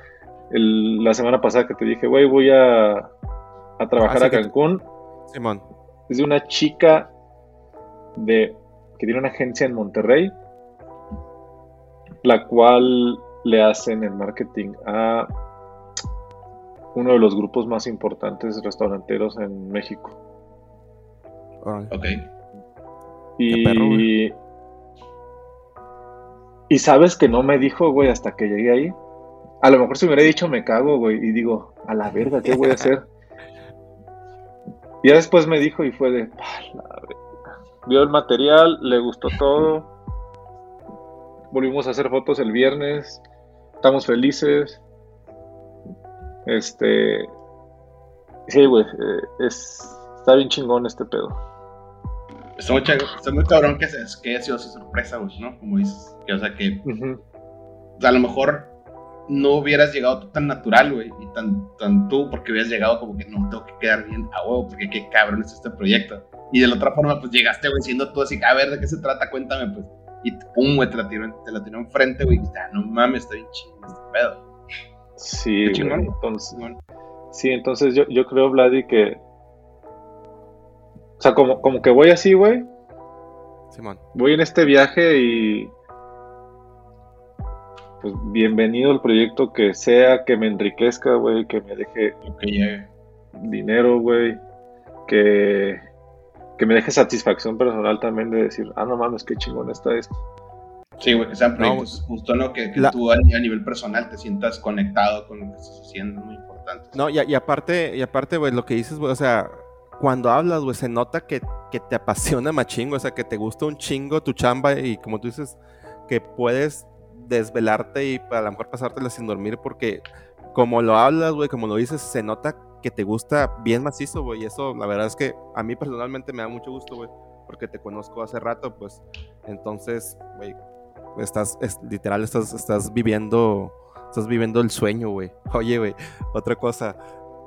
la semana pasada que te dije, güey, voy a, a trabajar a Cancún.
Simón.
Es de una chica de que tiene una agencia en Monterrey, la cual le hacen el marketing a uno de los grupos más importantes restauranteros en México.
Ok.
Y, y sabes que no me dijo, güey, hasta que llegué ahí. A lo mejor si me hubiera dicho me cago, güey, y digo, a la verga, ¿qué voy a hacer? y [laughs] ya después me dijo y fue de, la vio el material, le gustó todo. Volvimos a hacer fotos el viernes, estamos felices. Este. Sí, güey. Eh, es, está bien chingón este pedo.
Está muy, está muy cabrón que, que haya sido su sorpresa, güey, ¿no? Como dices. Que, o sea, que. a lo mejor no hubieras llegado tan natural, güey, y tan, tan tú, porque hubieras llegado como que no tengo que quedar bien a huevo, porque qué cabrón es este proyecto. Y de la otra forma, pues llegaste, güey, siendo tú así, a ver, ¿de qué se trata? Cuéntame, pues. Y pum, güey, te la tiró, te la tiró enfrente, güey, y ah, no mames, está bien chingón este pedo.
Sí, entonces, sí, entonces yo, yo creo, Vladi, que. O sea, como, como que voy así, güey.
Simón.
Voy en este viaje y. Pues bienvenido al proyecto que sea, que me enriquezca, güey, que me deje
que
dinero, güey, que, que me deje satisfacción personal también de decir, ah, no mames, qué chingón está esto.
Sí, güey, que sean proyectos justo, ¿no? Que, tú a, nivel personal te sientas conectado con lo que estás haciendo, muy importante.
No, y, y aparte, y aparte, güey, lo que dices, güey, o sea, cuando hablas, güey, se nota que, que te apasiona machingo, o sea, que te gusta un chingo tu chamba y como tú dices, que puedes desvelarte y a lo mejor pasártela sin dormir porque como lo hablas, güey, como lo dices, se nota que te gusta bien macizo, güey, y eso la verdad es que a mí personalmente me da mucho gusto, güey, porque te conozco hace rato, pues, entonces, güey, estás, literal, estás, estás viviendo, estás viviendo el sueño, güey. [laughs] Oye, güey, otra cosa.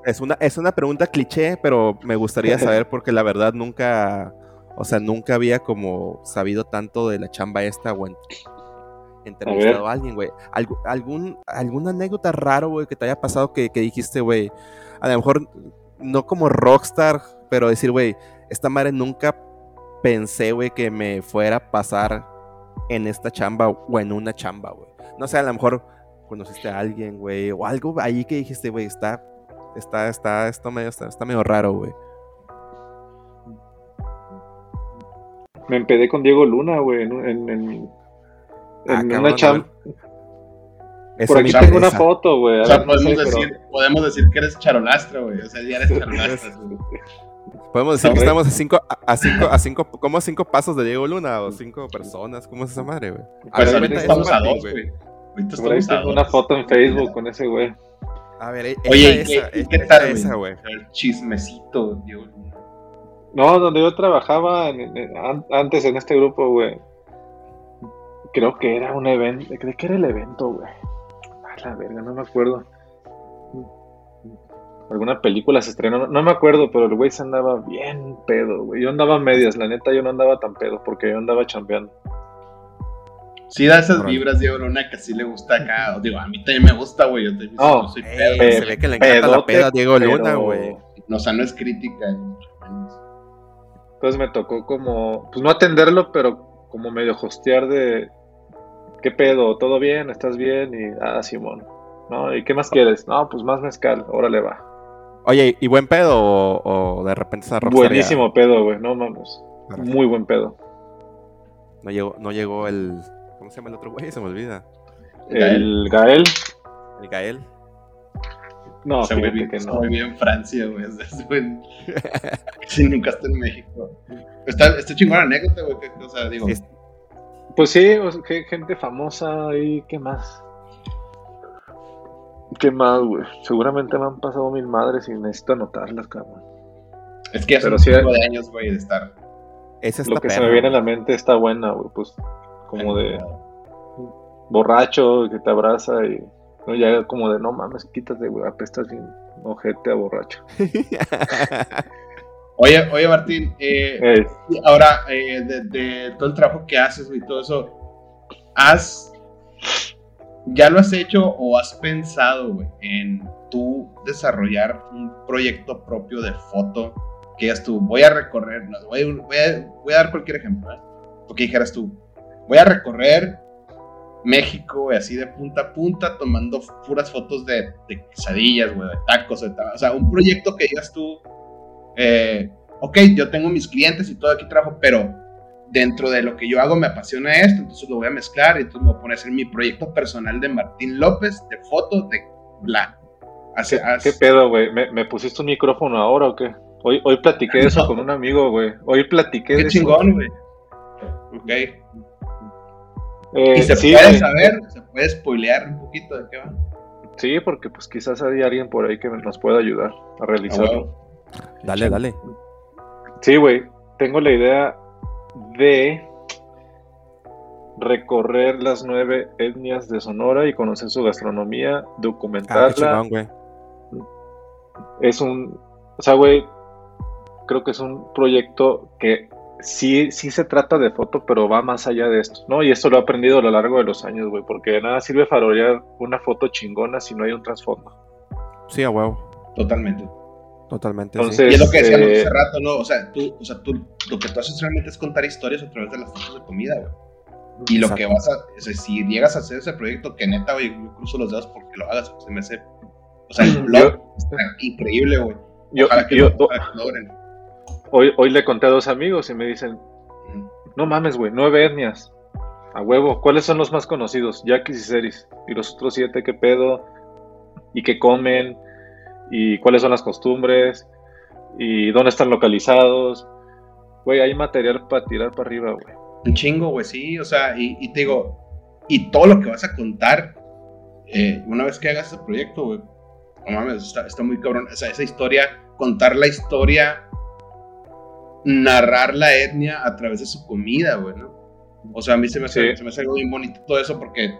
Es una, es una pregunta cliché, pero me gustaría [laughs] saber porque la verdad nunca, o sea, nunca había como sabido tanto de la chamba esta, güey. Entrevistado a, alguien, güey. ¿Algún, ¿Alguna anécdota raro, güey, que te haya pasado que, que dijiste, güey? A lo mejor no como rockstar, pero decir, güey, esta madre nunca pensé, güey, que me fuera a pasar en esta chamba o en una chamba, güey. No sé, a lo mejor conociste a alguien, güey, o algo ahí que dijiste, güey, está, está, está, esto medio, está, está medio raro, güey.
Me empedé con Diego Luna, güey, en, en, en, ah, una chamba. Por aquí tengo una foto, güey.
O sea, podemos, decir, podemos decir que eres charolastra, güey. O sea, ya eres [laughs] charolastra.
Podemos decir que estamos a cinco, a cinco, a [laughs] cinco, como a cinco pasos de Diego Luna o cinco personas. ¿Cómo es esa madre, güey?
Pues ahorita estamos a dos, güey. Ahorita
estamos a una foto en Facebook con ese güey.
A ver,
Oye, esa, ¿qué, ¿qué tal, esa, güey? El chismecito, Diego Luna.
No, donde yo trabajaba antes en este grupo, güey. Creo que era un evento. Creo que era el evento, güey. A la verga, no me acuerdo alguna película se estrenó, no, me acuerdo, pero el güey se andaba bien pedo, güey. Yo andaba a medias, la neta yo no andaba tan pedo porque yo andaba chambeando.
Sí, da esas vibras, Diego Luna, que sí le gusta acá. Digo, a mí también me gusta, güey. Yo también
oh, soy pedo. se ve que le encanta la peda a Diego Luna, güey.
No, o sea, no es crítica.
Entonces me tocó como, pues no atenderlo, pero como medio hostear de, ¿qué pedo? ¿Todo bien? ¿Estás bien? Y, ah, Simón. ¿no? ¿Y qué más quieres? No, pues más mezcal, órale va.
Oye, ¿y buen pedo o, de repente esa
Buenísimo pedo, güey, no vamos. Muy buen pedo.
No llegó, no llegó el. ¿Cómo se llama el otro güey? Se me olvida.
El Gael.
El Gael.
No, se muy que no. vivió en Francia, güey. [laughs] [laughs] sí, nunca está en México. Está, está chingón la anécdota, güey. O sea, digo.
Pues sí, gente famosa y qué más. ¿Qué más, güey? Seguramente me han pasado mil madres y necesito anotarlas, cabrón.
Es que hace un sí, de años, güey, de estar.
Lo que se me viene a la mente está buena, güey, pues como de borracho que te abraza y ¿no? ya como de no mames, quítate, güey, apestas sin ojete a borracho. [laughs]
oye, oye Martín, eh, ahora eh, de, todo el trabajo que haces y todo eso, ¿has ya lo has hecho o has pensado, güey, en tú desarrollar un proyecto propio de foto? Que digas tú, voy a recorrer, voy, a, dar cualquier ejemplo, ¿eh? O que dijeras tú, voy a recorrer México, güey, así de punta a punta, tomando puras fotos de, quesadillas, güey, de tacos, de o sea, un proyecto que digas tú, eh, ok, yo tengo mis clientes y todo aquí trabajo, pero dentro de lo que yo hago me apasiona esto, entonces lo voy a mezclar y entonces me voy a poner a hacer mi proyecto personal de Martín López, de fotos, de bla.
¿Qué, pedo, güey? ¿Me, pusiste un micrófono ahora o qué? Hoy, hoy platiqué eso con un amigo, güey. Hoy platiqué
Qué chingón, güey. Ok. Eh, ¿Y se puede saber? ¿Se puede spoilear un poquito de qué va?
Sí, porque pues quizás hay alguien por ahí que nos pueda ayudar a realizarlo.
Dale, dale.
Sí, güey. Tengo la idea de recorrer las nueve etnias de Sonora y conocer su gastronomía, documentarla. Ah, es un, o sea, güey, creo que es un proyecto que sí, sí se trata de foto, pero va más allá de esto, ¿no? Y esto lo he aprendido a lo largo de los años, güey, porque de nada sirve farolear una foto chingona si no hay un trasfondo.
Sí, a huevo.
Totalmente.
Totalmente.
Entonces, Y es lo que decíamos eh, hace rato, ¿no? O sea, tú, o sea, tú, lo que tú haces realmente es contar historias a través de las fotos de comida, güey. Y lo que vas a, o sea, si llegas a hacer ese proyecto, que neta, güey, yo cruzo los dedos porque lo hagas, se me hace, o sea, el blog está increíble, güey. Ojalá que, lo, logren.
Hoy, hoy le conté a dos amigos y me dicen, no mames, güey, nueve etnias. A huevo, ¿cuáles son los más conocidos? Yaquis y Ceris. Y los otros siete, ¿qué pedo? ¿Y qué comen? ¿Y cuáles son las costumbres? ¿Y dónde están localizados? Güey, hay material para tirar para arriba, güey.
Un chingo, güey, sí. O sea, y, te digo, y todo lo que vas a contar, eh, una vez que hagas ese proyecto, güey, no mames, está, está muy cabrón. O sea, esa historia, contar la historia narrar la etnia a través de su comida, güey, ¿no? O sea, a mí se me hace, se me hace algo bien bonito todo eso porque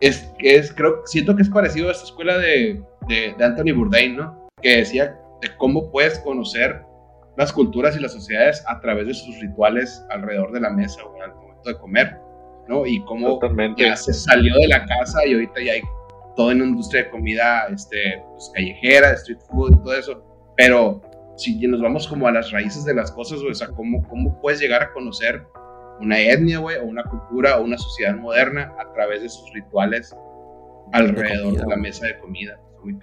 es, es, creo, siento que es parecido a esta escuela de, de, Anthony Bourdain, ¿no? Que decía de cómo puedes conocer las culturas y las sociedades a través de sus rituales alrededor de la mesa, güey, al momento de comer, ¿no? Y cómo ya se salió de la casa y ahorita ya hay toda una industria de comida este, pues, callejera, street food y todo eso, pero si nos vamos como a las raíces de las cosas, o sea, ¿cómo, cómo puedes llegar a conocer una etnia, güey, o una cultura, o una sociedad moderna a través de sus rituales alrededor de, la mesa de comida?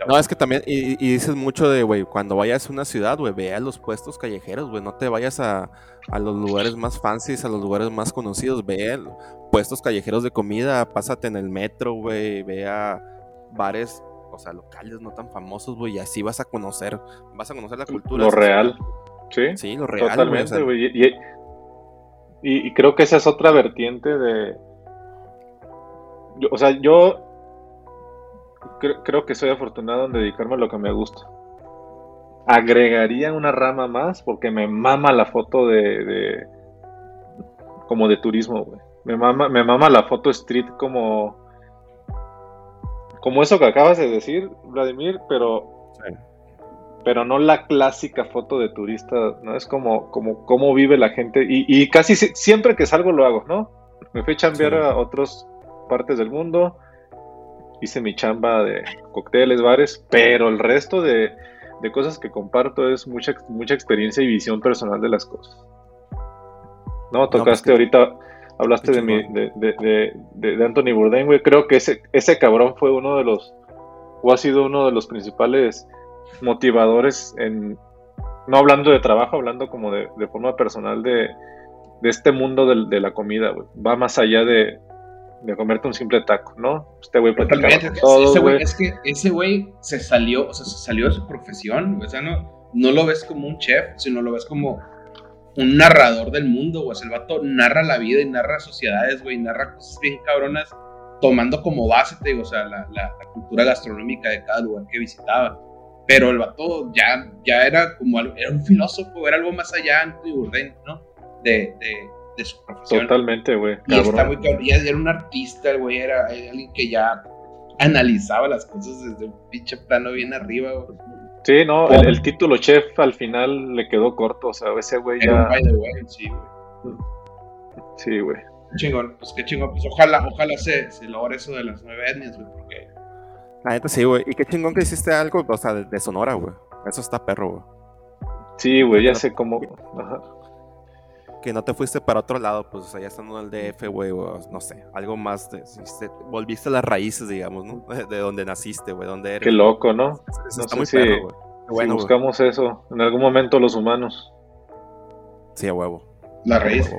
No, es que también, y, dices mucho de, güey, cuando vayas a una ciudad, güey, ve a los puestos callejeros, güey, no te vayas a, a, los lugares más fancies, a los lugares más conocidos, ve a puestos callejeros de comida, pásate en el metro, güey, ve a bares o sea, locales no tan famosos, güey, y así vas a conocer, vas a conocer la cultura.
Lo real. Sí.
Sí, lo real.
Totalmente, güey. Y, creo que esa es otra vertiente de... o sea, yo creo que soy afortunado en dedicarme a lo que me gusta. Agregaría una rama más porque me mama la foto de, de como de turismo, güey. Me mama, me mama la foto street como como eso que acabas de decir, Vladimir, pero pero no la clásica foto de turista, ¿no? Es como, como cómo vive la gente. Y, casi siempre que salgo lo hago, ¿no? Me fui a chambear a otras partes del mundo, hice mi chamba de cócteles, bares, pero el resto de, cosas que comparto es mucha, mucha experiencia y visión personal de las cosas. No, pues tocaste ahorita Hablaste de, mi, de, de, de, Anthony Bourdain, güey. Creo que ese, ese cabrón fue uno de los o ha sido uno de los principales motivadores en, no hablando de trabajo, hablando como de, forma personal de, este mundo de, la comida, Va más allá de, de comerte un simple taco, ¿no? Este güey
todo, Es que ese güey se salió, o sea, se salió de su profesión, o sea, no, no lo ves como un chef, sino lo ves como un narrador del mundo, güey. el vato narra la vida y narra sociedades, güey, narra cosas bien cabronas, tomando como base, te digo, o sea, la, la, cultura gastronómica de cada lugar que visitaba. Pero el vato ya, ya era como algo, era un filósofo, era algo más allá, ¿no? De, de, de su profesión.
Totalmente, güey.
Y está muy cabrón. Y era un artista, el güey, era, alguien que ya analizaba las cosas desde un pinche plano bien arriba, güey.
Sí, no, el, título chef al final le quedó corto, o sea, ese güey ya...
sí, güey.
Sí, güey.
Chingón, pues qué chingón, pues ojalá, ojalá se, se logre eso de las nueve etnias, güey, porque...
La neta sí, güey, y qué chingón que hiciste algo, o sea, de, Sonora, güey. Eso está perro, güey.
Sí, güey, ya sé cómo...
Ajá. Que no te fuiste para otro lado, pues, o sea, ya estando en el DF, güey, o no sé, algo más, de, volviste a las raíces, digamos, ¿no? [laughs] De donde naciste, güey, donde eres.
Qué loco, ¿no? Eso, está muy perro, güey. Bueno, buscamos eso en algún momento los humanos.
Sí, a huevo.
La raíz.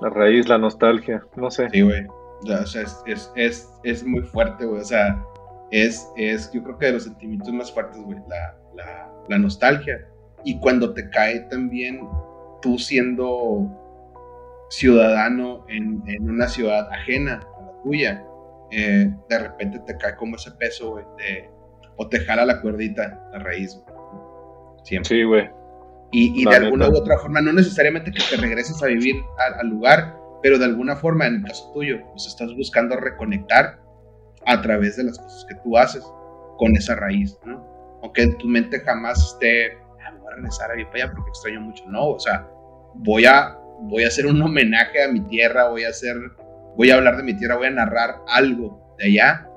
La raíz, la nostalgia, no sé.
Sí, güey. O sea, es, es, es, muy fuerte, güey. O sea, es, es, yo creo que de los sentimientos más fuertes, güey, la, la, la nostalgia. Y cuando te cae también tú siendo ciudadano en, en una ciudad ajena a la tuya, eh, de repente te cae como ese peso, güey, de o te jala la cuerdita, la raíz,
Siempre. Sí, güey.
Y, de alguna u otra forma, no necesariamente que te regreses a vivir al, lugar, pero de alguna forma, en el caso tuyo, pues estás buscando reconectar a través de las cosas que tú haces con esa raíz, ¿no? Aunque en tu mente jamás esté, ah, voy a regresar a vivir para allá porque extraño mucho, no, o sea, voy a, voy a hacer un homenaje a mi tierra, voy a hacer, voy a hablar de mi tierra, voy a narrar algo de allá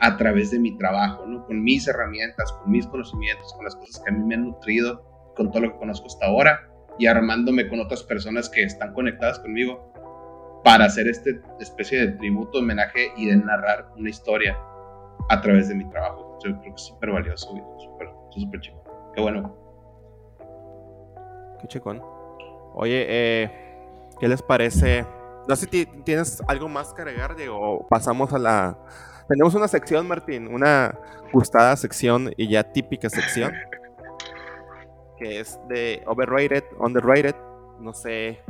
a través de mi trabajo, ¿no? Con mis herramientas, con mis conocimientos, con las cosas que a mí me han nutrido, con todo lo que conozco hasta ahora y armándome con otras personas que están conectadas conmigo para hacer esta especie de tributo, homenaje y de narrar una historia a través de mi trabajo. Yo creo que es súper valioso, súper, súper chico. Qué bueno.
Qué chicón. Oye, eh, ¿qué les parece? No sé si tienes algo más que agregar, Diego, pasamos a la tenemos una sección, Martín, una gustada sección y ya típica sección, [laughs] que es de overrated, underrated, no sé,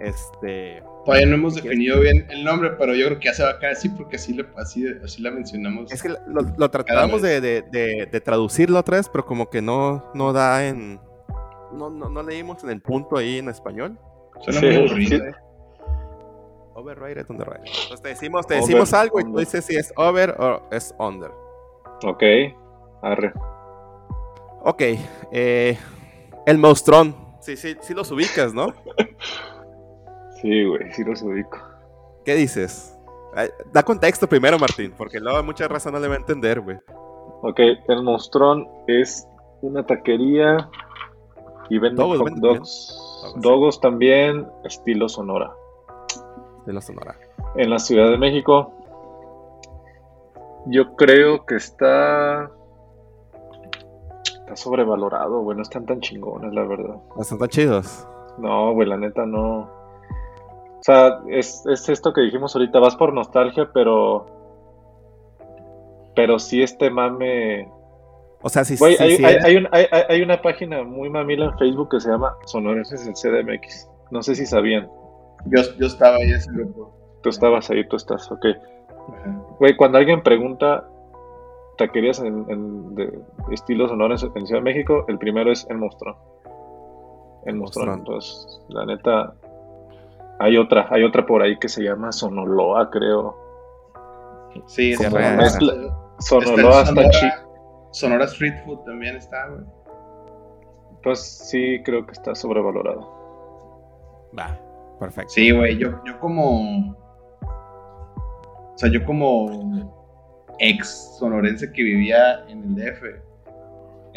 este...
Todavía no hemos definido bien el nombre, pero yo creo que ya se va a caer así porque así, le, así, así la mencionamos.
Es que lo, tratamos de, de, traducirlo otra vez, pero como que no, no da en... No, no, no leímos en el punto ahí en español.
Suena muy aburrido, ¿eh?
Overrated, underrated. Entonces te decimos, te decimos algo y tú dices si es over o es under.
Ok, arre.
Ok, eh, el monstrón. Sí, sí, sí los ubicas, ¿no? [laughs]
sí, güey, sí los ubico.
¿Qué dices? Da contexto primero, Martín, porque luego mucha raza no le va a entender, güey.
Ok, el monstrón es una taquería y venden hot dogs. Dogos también, estilo Sonora
la Sonora?
En la Ciudad de México. Yo creo que está. Está sobrevalorado, güey. No están tan chingones, la verdad.
¿No están tan chidos?
No, güey, la neta no. O sea, es, esto que dijimos ahorita. Vas por nostalgia, pero. Pero sí este mame.
O sea, sí,
sí, hay, hay, hay, una página muy mamila en Facebook que se llama Sonorenses en CDMX. No sé si sabían.
Yo, yo estaba ahí en ese grupo.
Tú estabas ahí, tú estás, ok. Güey, cuando alguien pregunta taquerías en, de estilos sonores en Ciudad de México, el primero es El Monstruo. El Monstruo. Entonces, la neta, hay otra, hay otra por ahí que se llama Sonoloa, creo.
Sí, es
Sonoloa está, chido.
Sonora Street Food también está, güey.
Pues sí, creo que está sobrevalorado.
Va. Perfecto.
Sí, güey, yo, yo como. O sea, yo como ex sonorense que vivía en el DF,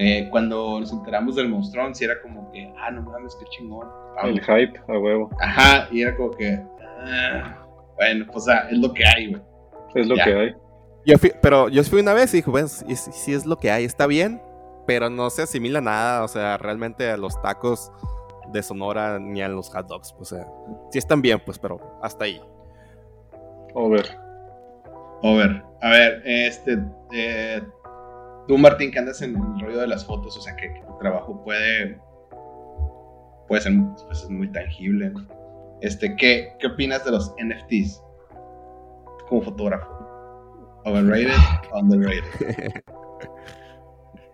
eh, cuando nos enteramos del monstrón, sí era como que, ah, no mames, qué chingón.
El hype, a huevo.
Ajá, y era como que, ah, bueno, pues o sea, es lo que hay, güey.
Es lo que hay.
Yo fui, pero yo fui una vez y dije, bueno, si, si es lo que hay, está bien, pero no se asimila nada, o sea, realmente a los tacos de Sonora ni a los hot dogs, o sea, sí están bien, pues, pero hasta ahí.
Over.
Over. A ver, este, eh, tú Martín, que andas en el rollo de las fotos, o sea, que, tu trabajo puede, puede ser pues, muy tangible. Este, ¿qué, ¿Qué opinas de los NFTs como fotógrafo? Overrated, [laughs] underrated.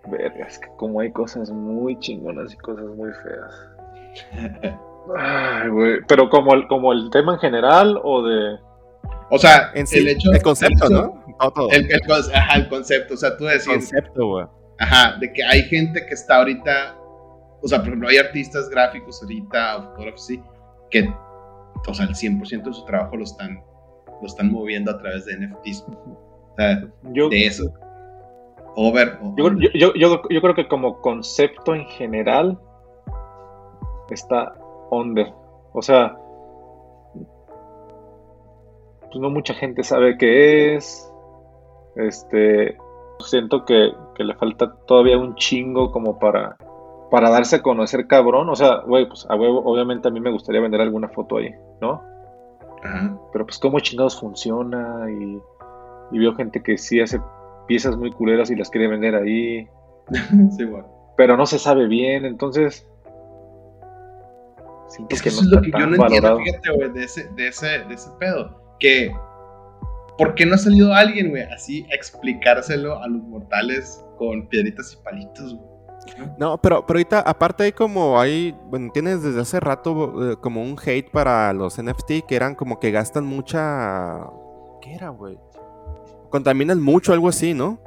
Verga, es que como hay cosas muy chingonas y cosas muy feas. [laughs] Ay, güey. Pero como el, como el tema en general o de.
O sea, el hecho.
El concepto, ¿no?
El, ajá, el concepto. O sea, tú decís.
concepto, güey.
Ajá, de que hay gente que está ahorita. O sea, por ejemplo, hay artistas gráficos ahorita, o fotógrafos, sí, que. O sea, el 100% de su trabajo lo están, lo están moviendo a través de NFTs. O sea, yo, de eso. Over.
Yo, yo, yo, creo que como concepto en general está under. O sea, pues no mucha gente sabe qué es. Este, siento que, le falta todavía un chingo como para, para darse a conocer cabrón. O sea, güey, pues a huevo, obviamente a mí me gustaría vender alguna foto ahí, ¿no? Pero pues cómo chingados funciona y, y veo gente que sí hace piezas muy culeras y las quiere vender ahí. [laughs]
sí, bueno.
Pero no se sabe bien, entonces.
Es que, eso es lo que yo no entiendo, fíjate, güey, de ese, de, ese, de ese pedo. Que. ¿Por qué no ha salido alguien, güey, así a explicárselo a los mortales con piedritas y palitos, güey?
No, pero, pero ahorita, aparte hay como hay, bueno, tienes desde hace rato eh, como un hate para los NFT que eran como que gastan mucha... ¿Qué era, güey? contaminan mucho, algo así, ¿no?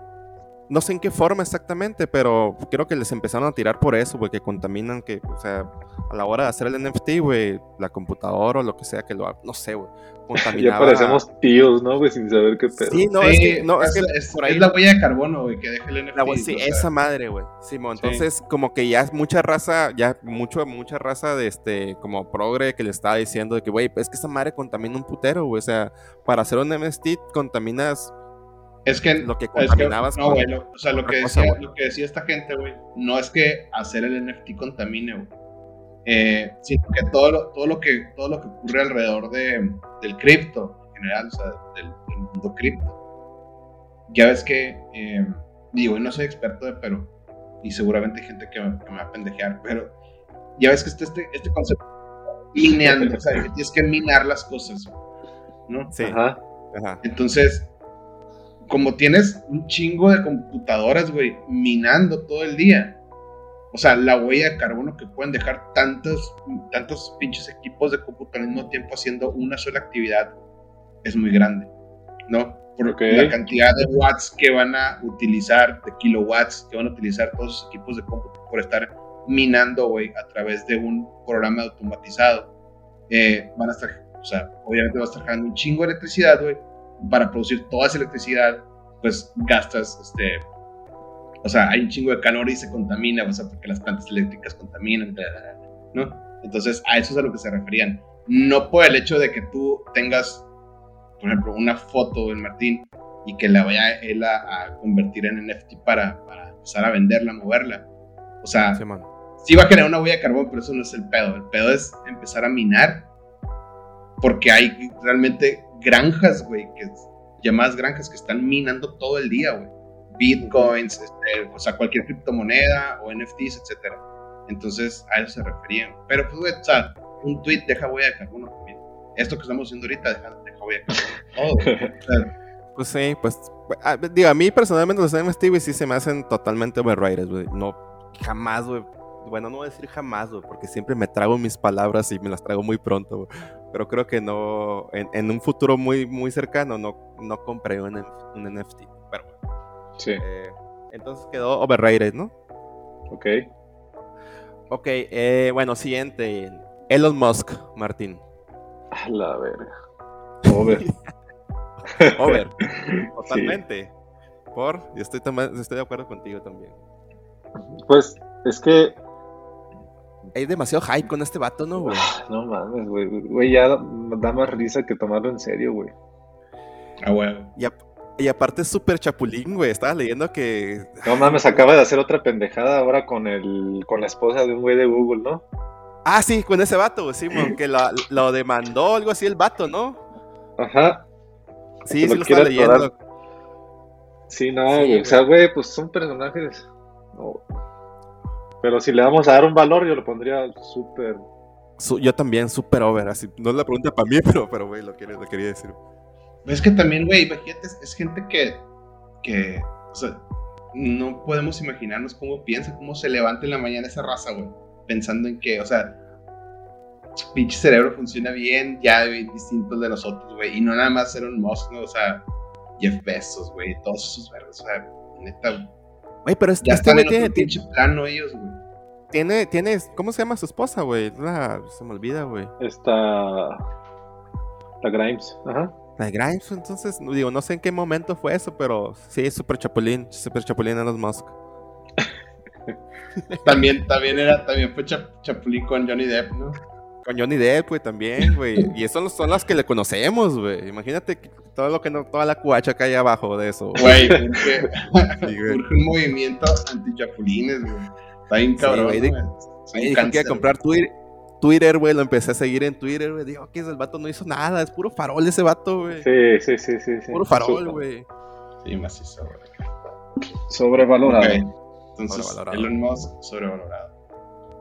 No sé en qué forma exactamente, pero creo que les empezaron a tirar por eso, güey, que contaminan, que, o sea, a la hora de hacer el NFT, güey, la computadora o lo que sea que lo haga, no sé, güey,
contaminaba. [laughs] ya parecemos tíos, ¿no, güey, sin saber qué pedo.
Sí, no, es que, no, es, que por ahí es la huella de carbono, güey, que deja el NFT.
La, sí, esa madre, güey, sí, entonces, como que ya es mucha raza, ya mucho, mucha raza de este, como progre que le estaba diciendo de que, güey, es que esa madre contamina un putero, güey, o sea, para hacer un NFT contaminas
es que
lo que contaminabas.
no, güey, o sea, lo que, decía, lo que decía esta gente, güey, no es que hacer el NFT contamine, güey. Eh, sino que todo lo, todo lo que todo lo que ocurre alrededor de, del cripto en general, o sea, del, mundo cripto. Ya ves que, eh, digo, no soy experto de, pero, y seguramente hay gente que me, va a pendejear, pero ya ves que este, este, este concepto mineando, o sea, que tienes que minar las cosas, ¿no?
Sí. Ajá.
Ajá. Entonces, como tienes un chingo de computadoras, güey, minando todo el día. O sea, la huella de carbono que pueden dejar tantos, tantos pinches equipos de computadora al mismo tiempo haciendo una sola actividad es muy grande, ¿no? Porque la cantidad de watts que van a utilizar, de kilowatts que van a utilizar todos esos equipos de computadora por estar minando, güey, a través de un programa automatizado, eh, van a estar, o sea, obviamente va a estar generando un chingo de electricidad, güey, para producir toda esa electricidad, pues gastas, este, o sea, hay un chingo de calor y se contamina, o sea, porque las plantas eléctricas contaminan, ¿no? Entonces, a eso es a lo que se referían. No por el hecho de que tú tengas, por ejemplo, una foto del Martín y que la vaya él a, convertir en NFT para, para, empezar a venderla, moverla. O sea, sí, va a generar una huella de carbón, pero eso no es el pedo. El pedo es empezar a minar porque hay realmente granjas, güey, que llamadas granjas que están minando todo el día, güey. Bitcoins, este, o sea, cualquier criptomoneda o NFTs, etcétera. Entonces, a eso se referían. Pero, pues, güey, o sea, un tweet deja huella de carbono también. Esto que estamos haciendo ahorita deja, deja huella de carbono. [laughs]
pues sí, pues, ah, digo, a mí personalmente los NFTs, sí se me hacen totalmente overrated, güey. No, jamás, güey. Bueno, no voy a decir jamás, güey, porque siempre me trago mis palabras y me las trago muy pronto, güey pero creo que no, en, un futuro muy, muy cercano no, no compré un, un NFT. Pero bueno.
Sí.
Eh, entonces quedó overrated, ¿no?
Ok.
Ok, eh, bueno, siguiente. Elon Musk, Martín.
A la verga. [laughs] Over.
Over. [laughs] Totalmente. Por, yo estoy, estoy de acuerdo contigo también.
Pues es que
hay demasiado hype con este vato, ¿no, güey?
No mames, güey. Güey, ya da más risa que tomarlo en serio, güey.
Ah, güey.
Y aparte es súper chapulín, güey. Estaba leyendo que.
No mames, acaba de hacer otra pendejada ahora con el con la esposa de un güey de Google, ¿no?
Ah, sí, con ese vato, Simón, que lo, lo demandó algo así el vato, ¿no?
Ajá.
Sí, sí lo estaba leyendo.
Sí, no, güey. o sea, güey, pues son personajes. Pero si le vamos a dar un valor, yo lo pondría súper.
yo también, súper over. Así, no es la pregunta para mí, [laughs] pero, pero güey, lo, quería, lo quería decir.
Es que también, güey, imagínate, es gente que, que, o sea, no podemos imaginarnos cómo piensa, cómo se levanta en la mañana esa raza, güey, pensando en que, o sea, su pinche cerebro funciona bien, ya distinto de nosotros, güey, y no nada más ser un monstruo, o sea, Jeff Bezos, güey, todos esos verdes, o sea, neta.
Güey, pero
este, ya
este
están en pinche plano ellos, güey.
Tiene, tiene, ¿cómo se llama su esposa, güey? se me olvida, güey.
Está la Grimes, ajá.
La Grimes, entonces, digo, no sé en qué momento fue eso, pero sí, súper chapulín, súper chapulín en los Musk. [laughs]
también, también era, también fue chapulín con Johnny Depp, ¿no?
Con Johnny Depp, güey, también, [laughs] güey. Y esas son las que le conocemos, güey. Imagínate todo lo que no, toda la cuacha que hay abajo de eso.
Güey, porque [laughs] urge un movimiento anti-chapulines, güey. Está bien cabrón,
güey. Sí, que comprar Twitter, Twitter, güey, lo empecé a seguir en Twitter, güey. Digo, que el vato no hizo nada, es puro farol ese vato, güey.
Sí, sí, sí, sí, sí.
Puro farol, güey.
Sí, macizo,
güey. Sobrevalorado.
Entonces, sobrevalorado. Elon Musk, sobrevalorado.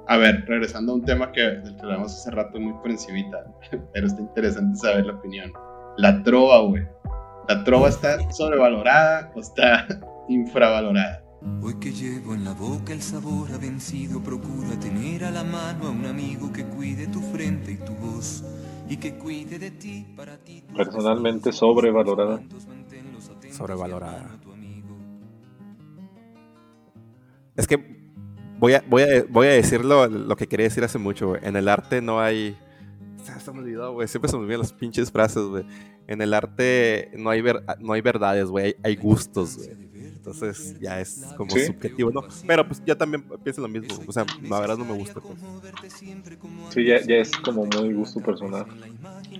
A ver, regresando a un tema que, del que hablamos hace rato muy por encimita, [laughs] pero está interesante saber la opinión. La trova, güey. ¿La trova está sobrevalorada o está [laughs] infravalorada? Hoy que llevo en la boca el sabor ha vencido, procura tener a la mano a un amigo que cuide tu frente y tu voz y que cuide de ti para ti.
Personalmente sobrevalorada.
Sobrevalorada. Es que voy a, voy a, voy a decirlo lo que quería decir hace mucho, En el arte no hay... [laughs] Se me olvidó, güey. Siempre se me olvidan las pinches frases, güey. En el arte no hay, no hay verdades, güey. Hay, hay gustos, güey. Entonces ya es como subjetivo, ¿no? Pero pues yo también pienso lo mismo. O sea, la verdad no me gusta. Pues.
Sí, ya, ya, es como muy gusto personal.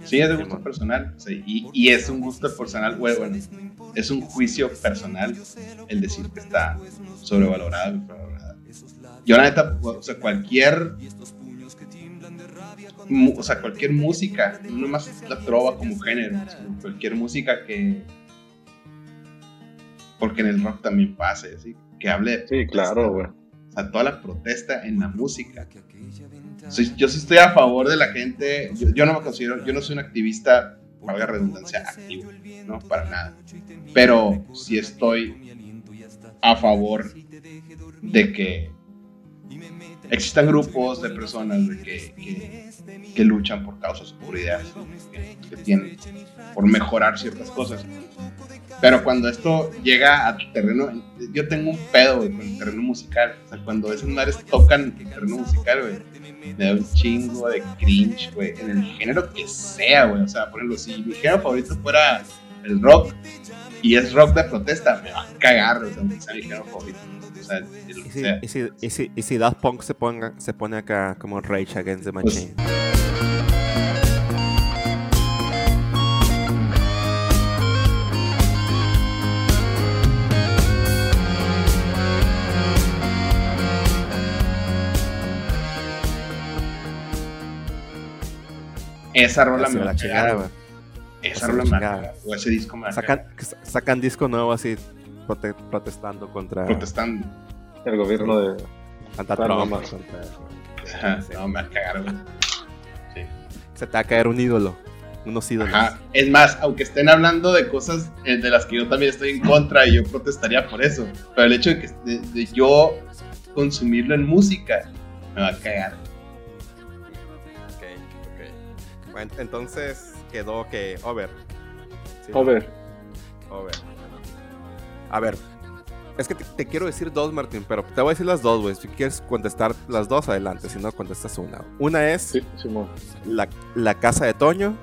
Sí, es de gusto personal. y, y, es un gusto personal, güey, bueno, es un juicio personal el decir que está sobrevalorado. Yo la neta, o sea, cualquier o sea, cualquier música, no más la trova como género, cualquier música que porque en el rock también pasa, ¿sí? que hable
Sí, claro, güey.
O sea, toda la protesta en la música. yo sí estoy a favor de la gente, yo, no me considero, yo no soy un activista, valga redundancia, activo, no, para nada. Pero sí estoy a favor de que existan grupos de personas que, que, luchan por causas por ideas, que tienen por mejorar ciertas cosas. Pero cuando esto llega a terreno, yo tengo un pedo, güey, con el terreno musical. O sea, cuando esos madres tocan el terreno musical, güey, me da un chingo de cringe, güey, en el género que sea, güey. O sea, por ejemplo, si mi género favorito fuera el rock y es rock de protesta, me va a cagar, o sea, mi género favorito. O sea,
¿Y, si, y, si, y, si, y si Daft Punk se, ponga, se pone acá como Rage Against the pues, Machine.
Esa rola me la chingada, Esa rola me O ese disco me
sacan, sacan disco nuevo así protestando contra.
Protestando.
El gobierno de.
Santa Trump.
No, me va a cagar, güey.
Sí. Se te va a caer un ídolo. Unos ídolos. Ajá.
Es más, aunque estén hablando de cosas eh, de las que yo también estoy en contra y yo protestaría por eso. Pero el hecho de, que, de yo consumirlo en música me va a cagar.
entonces quedó que over.
over.
Over. A ver, es que te, quiero decir dos, Martín, pero te voy a decir las dos, güey. Si quieres contestar las dos, adelante. Si no, contestas una. Una es la, la, Casa de Toño.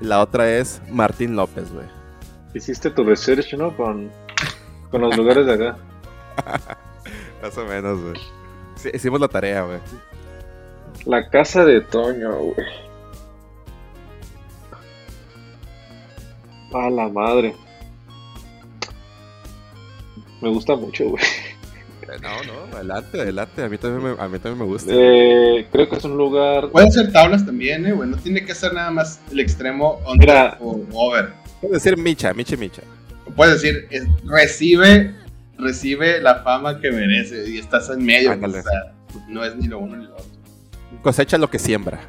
La otra es Martín López, güey.
Hiciste tu research, ¿no? Con, con los lugares de acá. [laughs]
Más o menos, güey. hicimos la tarea, güey.
La Casa de Toño, güey. A la madre. Me gusta mucho, güey.
Eh, no, no, adelante, adelante. A mí también me, a mí también me gusta.
Eh, creo que es un lugar.
Pueden ser tablas también, eh, güey. No tiene que ser nada más el extremo under o over.
Puedes decir Micha, Micha, Micha.
Puedes decir, recibe, recibe la fama que merece y estás en medio. O sea, no es ni lo uno ni lo otro.
Cosecha lo que siembra.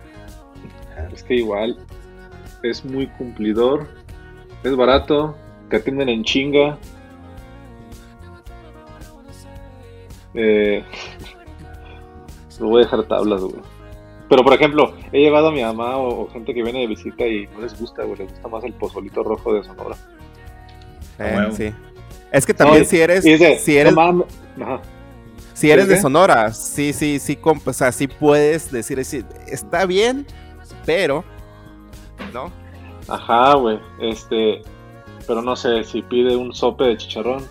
Es que igual es muy cumplidor, es barato, te atienden en chinga. Eh, [laughs] lo voy a dejar tablas, güey. Pero por ejemplo, he llevado a mi mamá o, gente que viene de visita y no les gusta, güey, les gusta más el pozolito rojo de Sonora.
Eh, sí. Es que también si eres, si eres, si eres de Sonora, sí, sí, sí, o sea, sí puedes decir, está bien, pero, ¿no?
Ajá, güey, este, pero no sé, si pide un sope de chicharrón,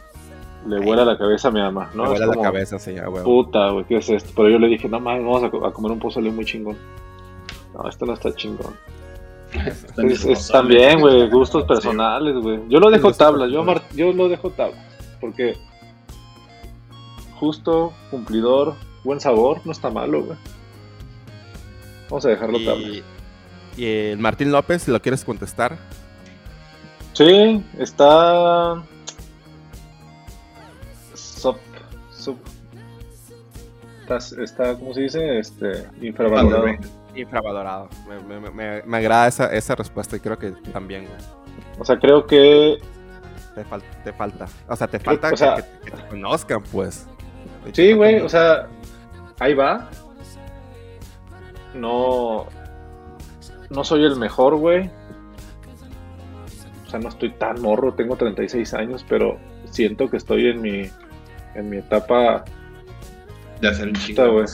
le vuela la cabeza a mi mamá, ¿no?
Le vuela la cabeza, sí, güey.
Puta, güey, ¿qué es esto? Pero yo le dije, no mames, vamos a, comer un pozole muy chingón. No, esto no está chingón. es, también, güey, gustos personales, güey. Yo lo dejo tabla, yo, yo lo dejo tabla. Porque justo, cumplidor, buen sabor, no está malo, güey. Vamos a dejarlo tabla.
¿Y el Martín López, lo quieres contestar?
Sí, está. Sub. sub está, está, ¿cómo se dice? Este, infravalorado.
Infravalorado. Me, me, agrada esa, esa, respuesta y creo que también, güey.
O sea, creo que.
Te, te falta. O sea, te falta que, te conozcan, pues.
Sí, güey, o sea, ahí va. No. No soy el mejor, güey. O sea, no estoy tan morro, tengo 36 años, pero siento que estoy en mi, en mi etapa
de hacer un chingo güey.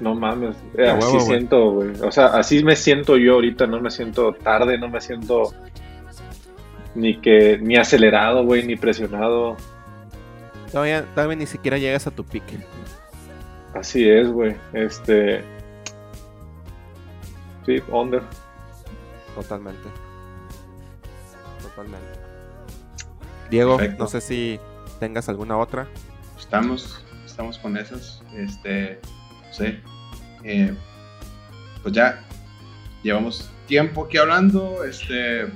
No mames, eh, así siento, güey. O sea, así me siento yo ahorita, no me siento tarde, no me siento ni que ni acelerado, güey, ni presionado.
Todavía, todavía ni siquiera llegas a tu pique.
Así es, güey. Este. Sí, under.
Totalmente. Totalmente. Diego, no sé si tengas alguna otra.
Estamos, estamos con esas. Este, no sé. Eh, pues ya llevamos tiempo aquí hablando. Este,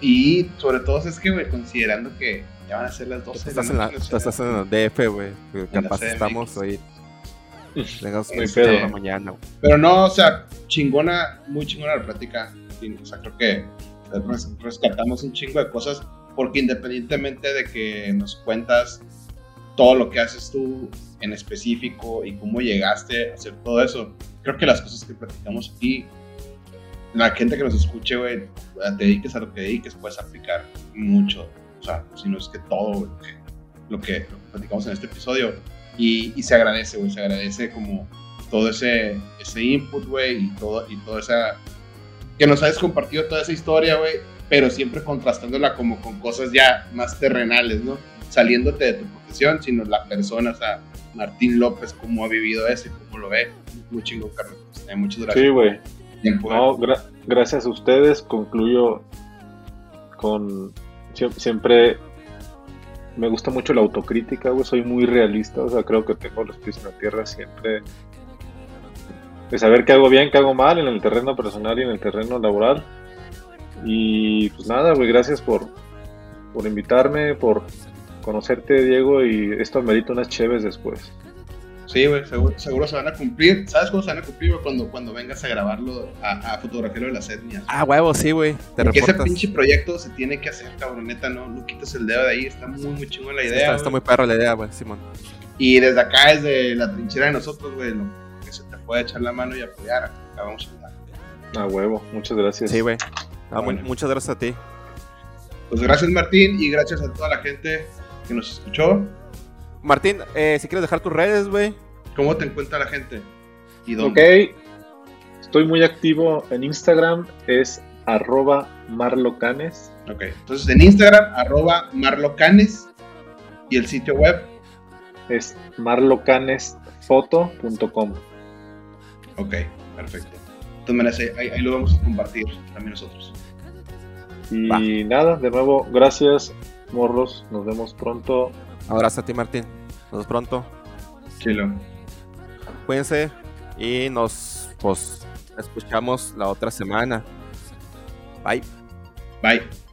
y sobre todo es que, güey, considerando que ya van a ser las 12
estás, en la, estás en el DF, güey. Capaz estamos hoy. [laughs] Tengamos
la mañana. Pero no, o sea, chingona, muy chingona la plática. O sea, creo que rescatamos un chingo de cosas porque independientemente de que nos cuentas todo lo que haces tú en específico y cómo llegaste a hacer todo eso, creo que las cosas que platicamos aquí, la gente que nos escuche, güey, te dediques a lo que dediques, puedes aplicar mucho o sea, si no es que todo lo que, platicamos en este episodio. Y, se agradece, güey, se agradece como todo ese, ese input, güey, y todo, y toda esa... Que nos hayas compartido toda esa historia, güey, pero siempre contrastándola como con cosas ya más terrenales, ¿no? Saliéndote de tu profesión, sino la persona, o sea, Martín López, cómo ha vivido eso y cómo lo ve. Muy chingo, Carlos. Eh, muchas gracias.
Sí, güey. No, gracias a ustedes. Concluyo con siempre me gusta mucho la autocrítica, güey, soy muy realista, o sea, creo que tengo los pies en la tierra siempre de saber qué hago bien, qué hago mal en el terreno personal y en el terreno laboral. Y pues nada, güey, gracias por, por invitarme, por conocerte, Diego, y esto merita unas chéves después.
Sí, güey, seguro, se van a cumplir. ¿Sabes cómo se van a cumplir, Cuando, cuando vengas a grabarlo, a, a fotografiarlo de las etnias.
Ah, huevo, sí, güey.
Porque ese pinche proyecto se tiene que hacer, cabrón, neta, no, no quites el dedo de ahí. Está muy, muy chingón la idea.
está, muy perro la idea, güey, Simón.
Y desde acá, desde la trinchera de nosotros, güey, lo que se te puede echar la mano y apoyar, acá vamos a ayudar.
Ah, huevo, muchas gracias.
Sí, güey. Ah, Muchas gracias a ti.
Pues gracias, Martín, y gracias a toda la gente que nos escuchó.
Martín, eh, si quieres dejar tus redes, güey.
¿Cómo te encuentra la gente?
¿Y dónde? Ok. Estoy muy activo en Instagram, es arroba marlocanes.
Ok, entonces en Instagram, arroba marlocanes. ¿Y el sitio web?
Es marlocanesfoto.com.
Ok, perfecto. Entonces, ahí, ahí, lo vamos a compartir también nosotros.
Y nada, de nuevo, gracias, morros. Nos vemos pronto
Abrazo a ti, Martín. Nos vemos pronto.
Chilo.
Cuídense y nos pues, escuchamos la otra semana. Bye.
Bye.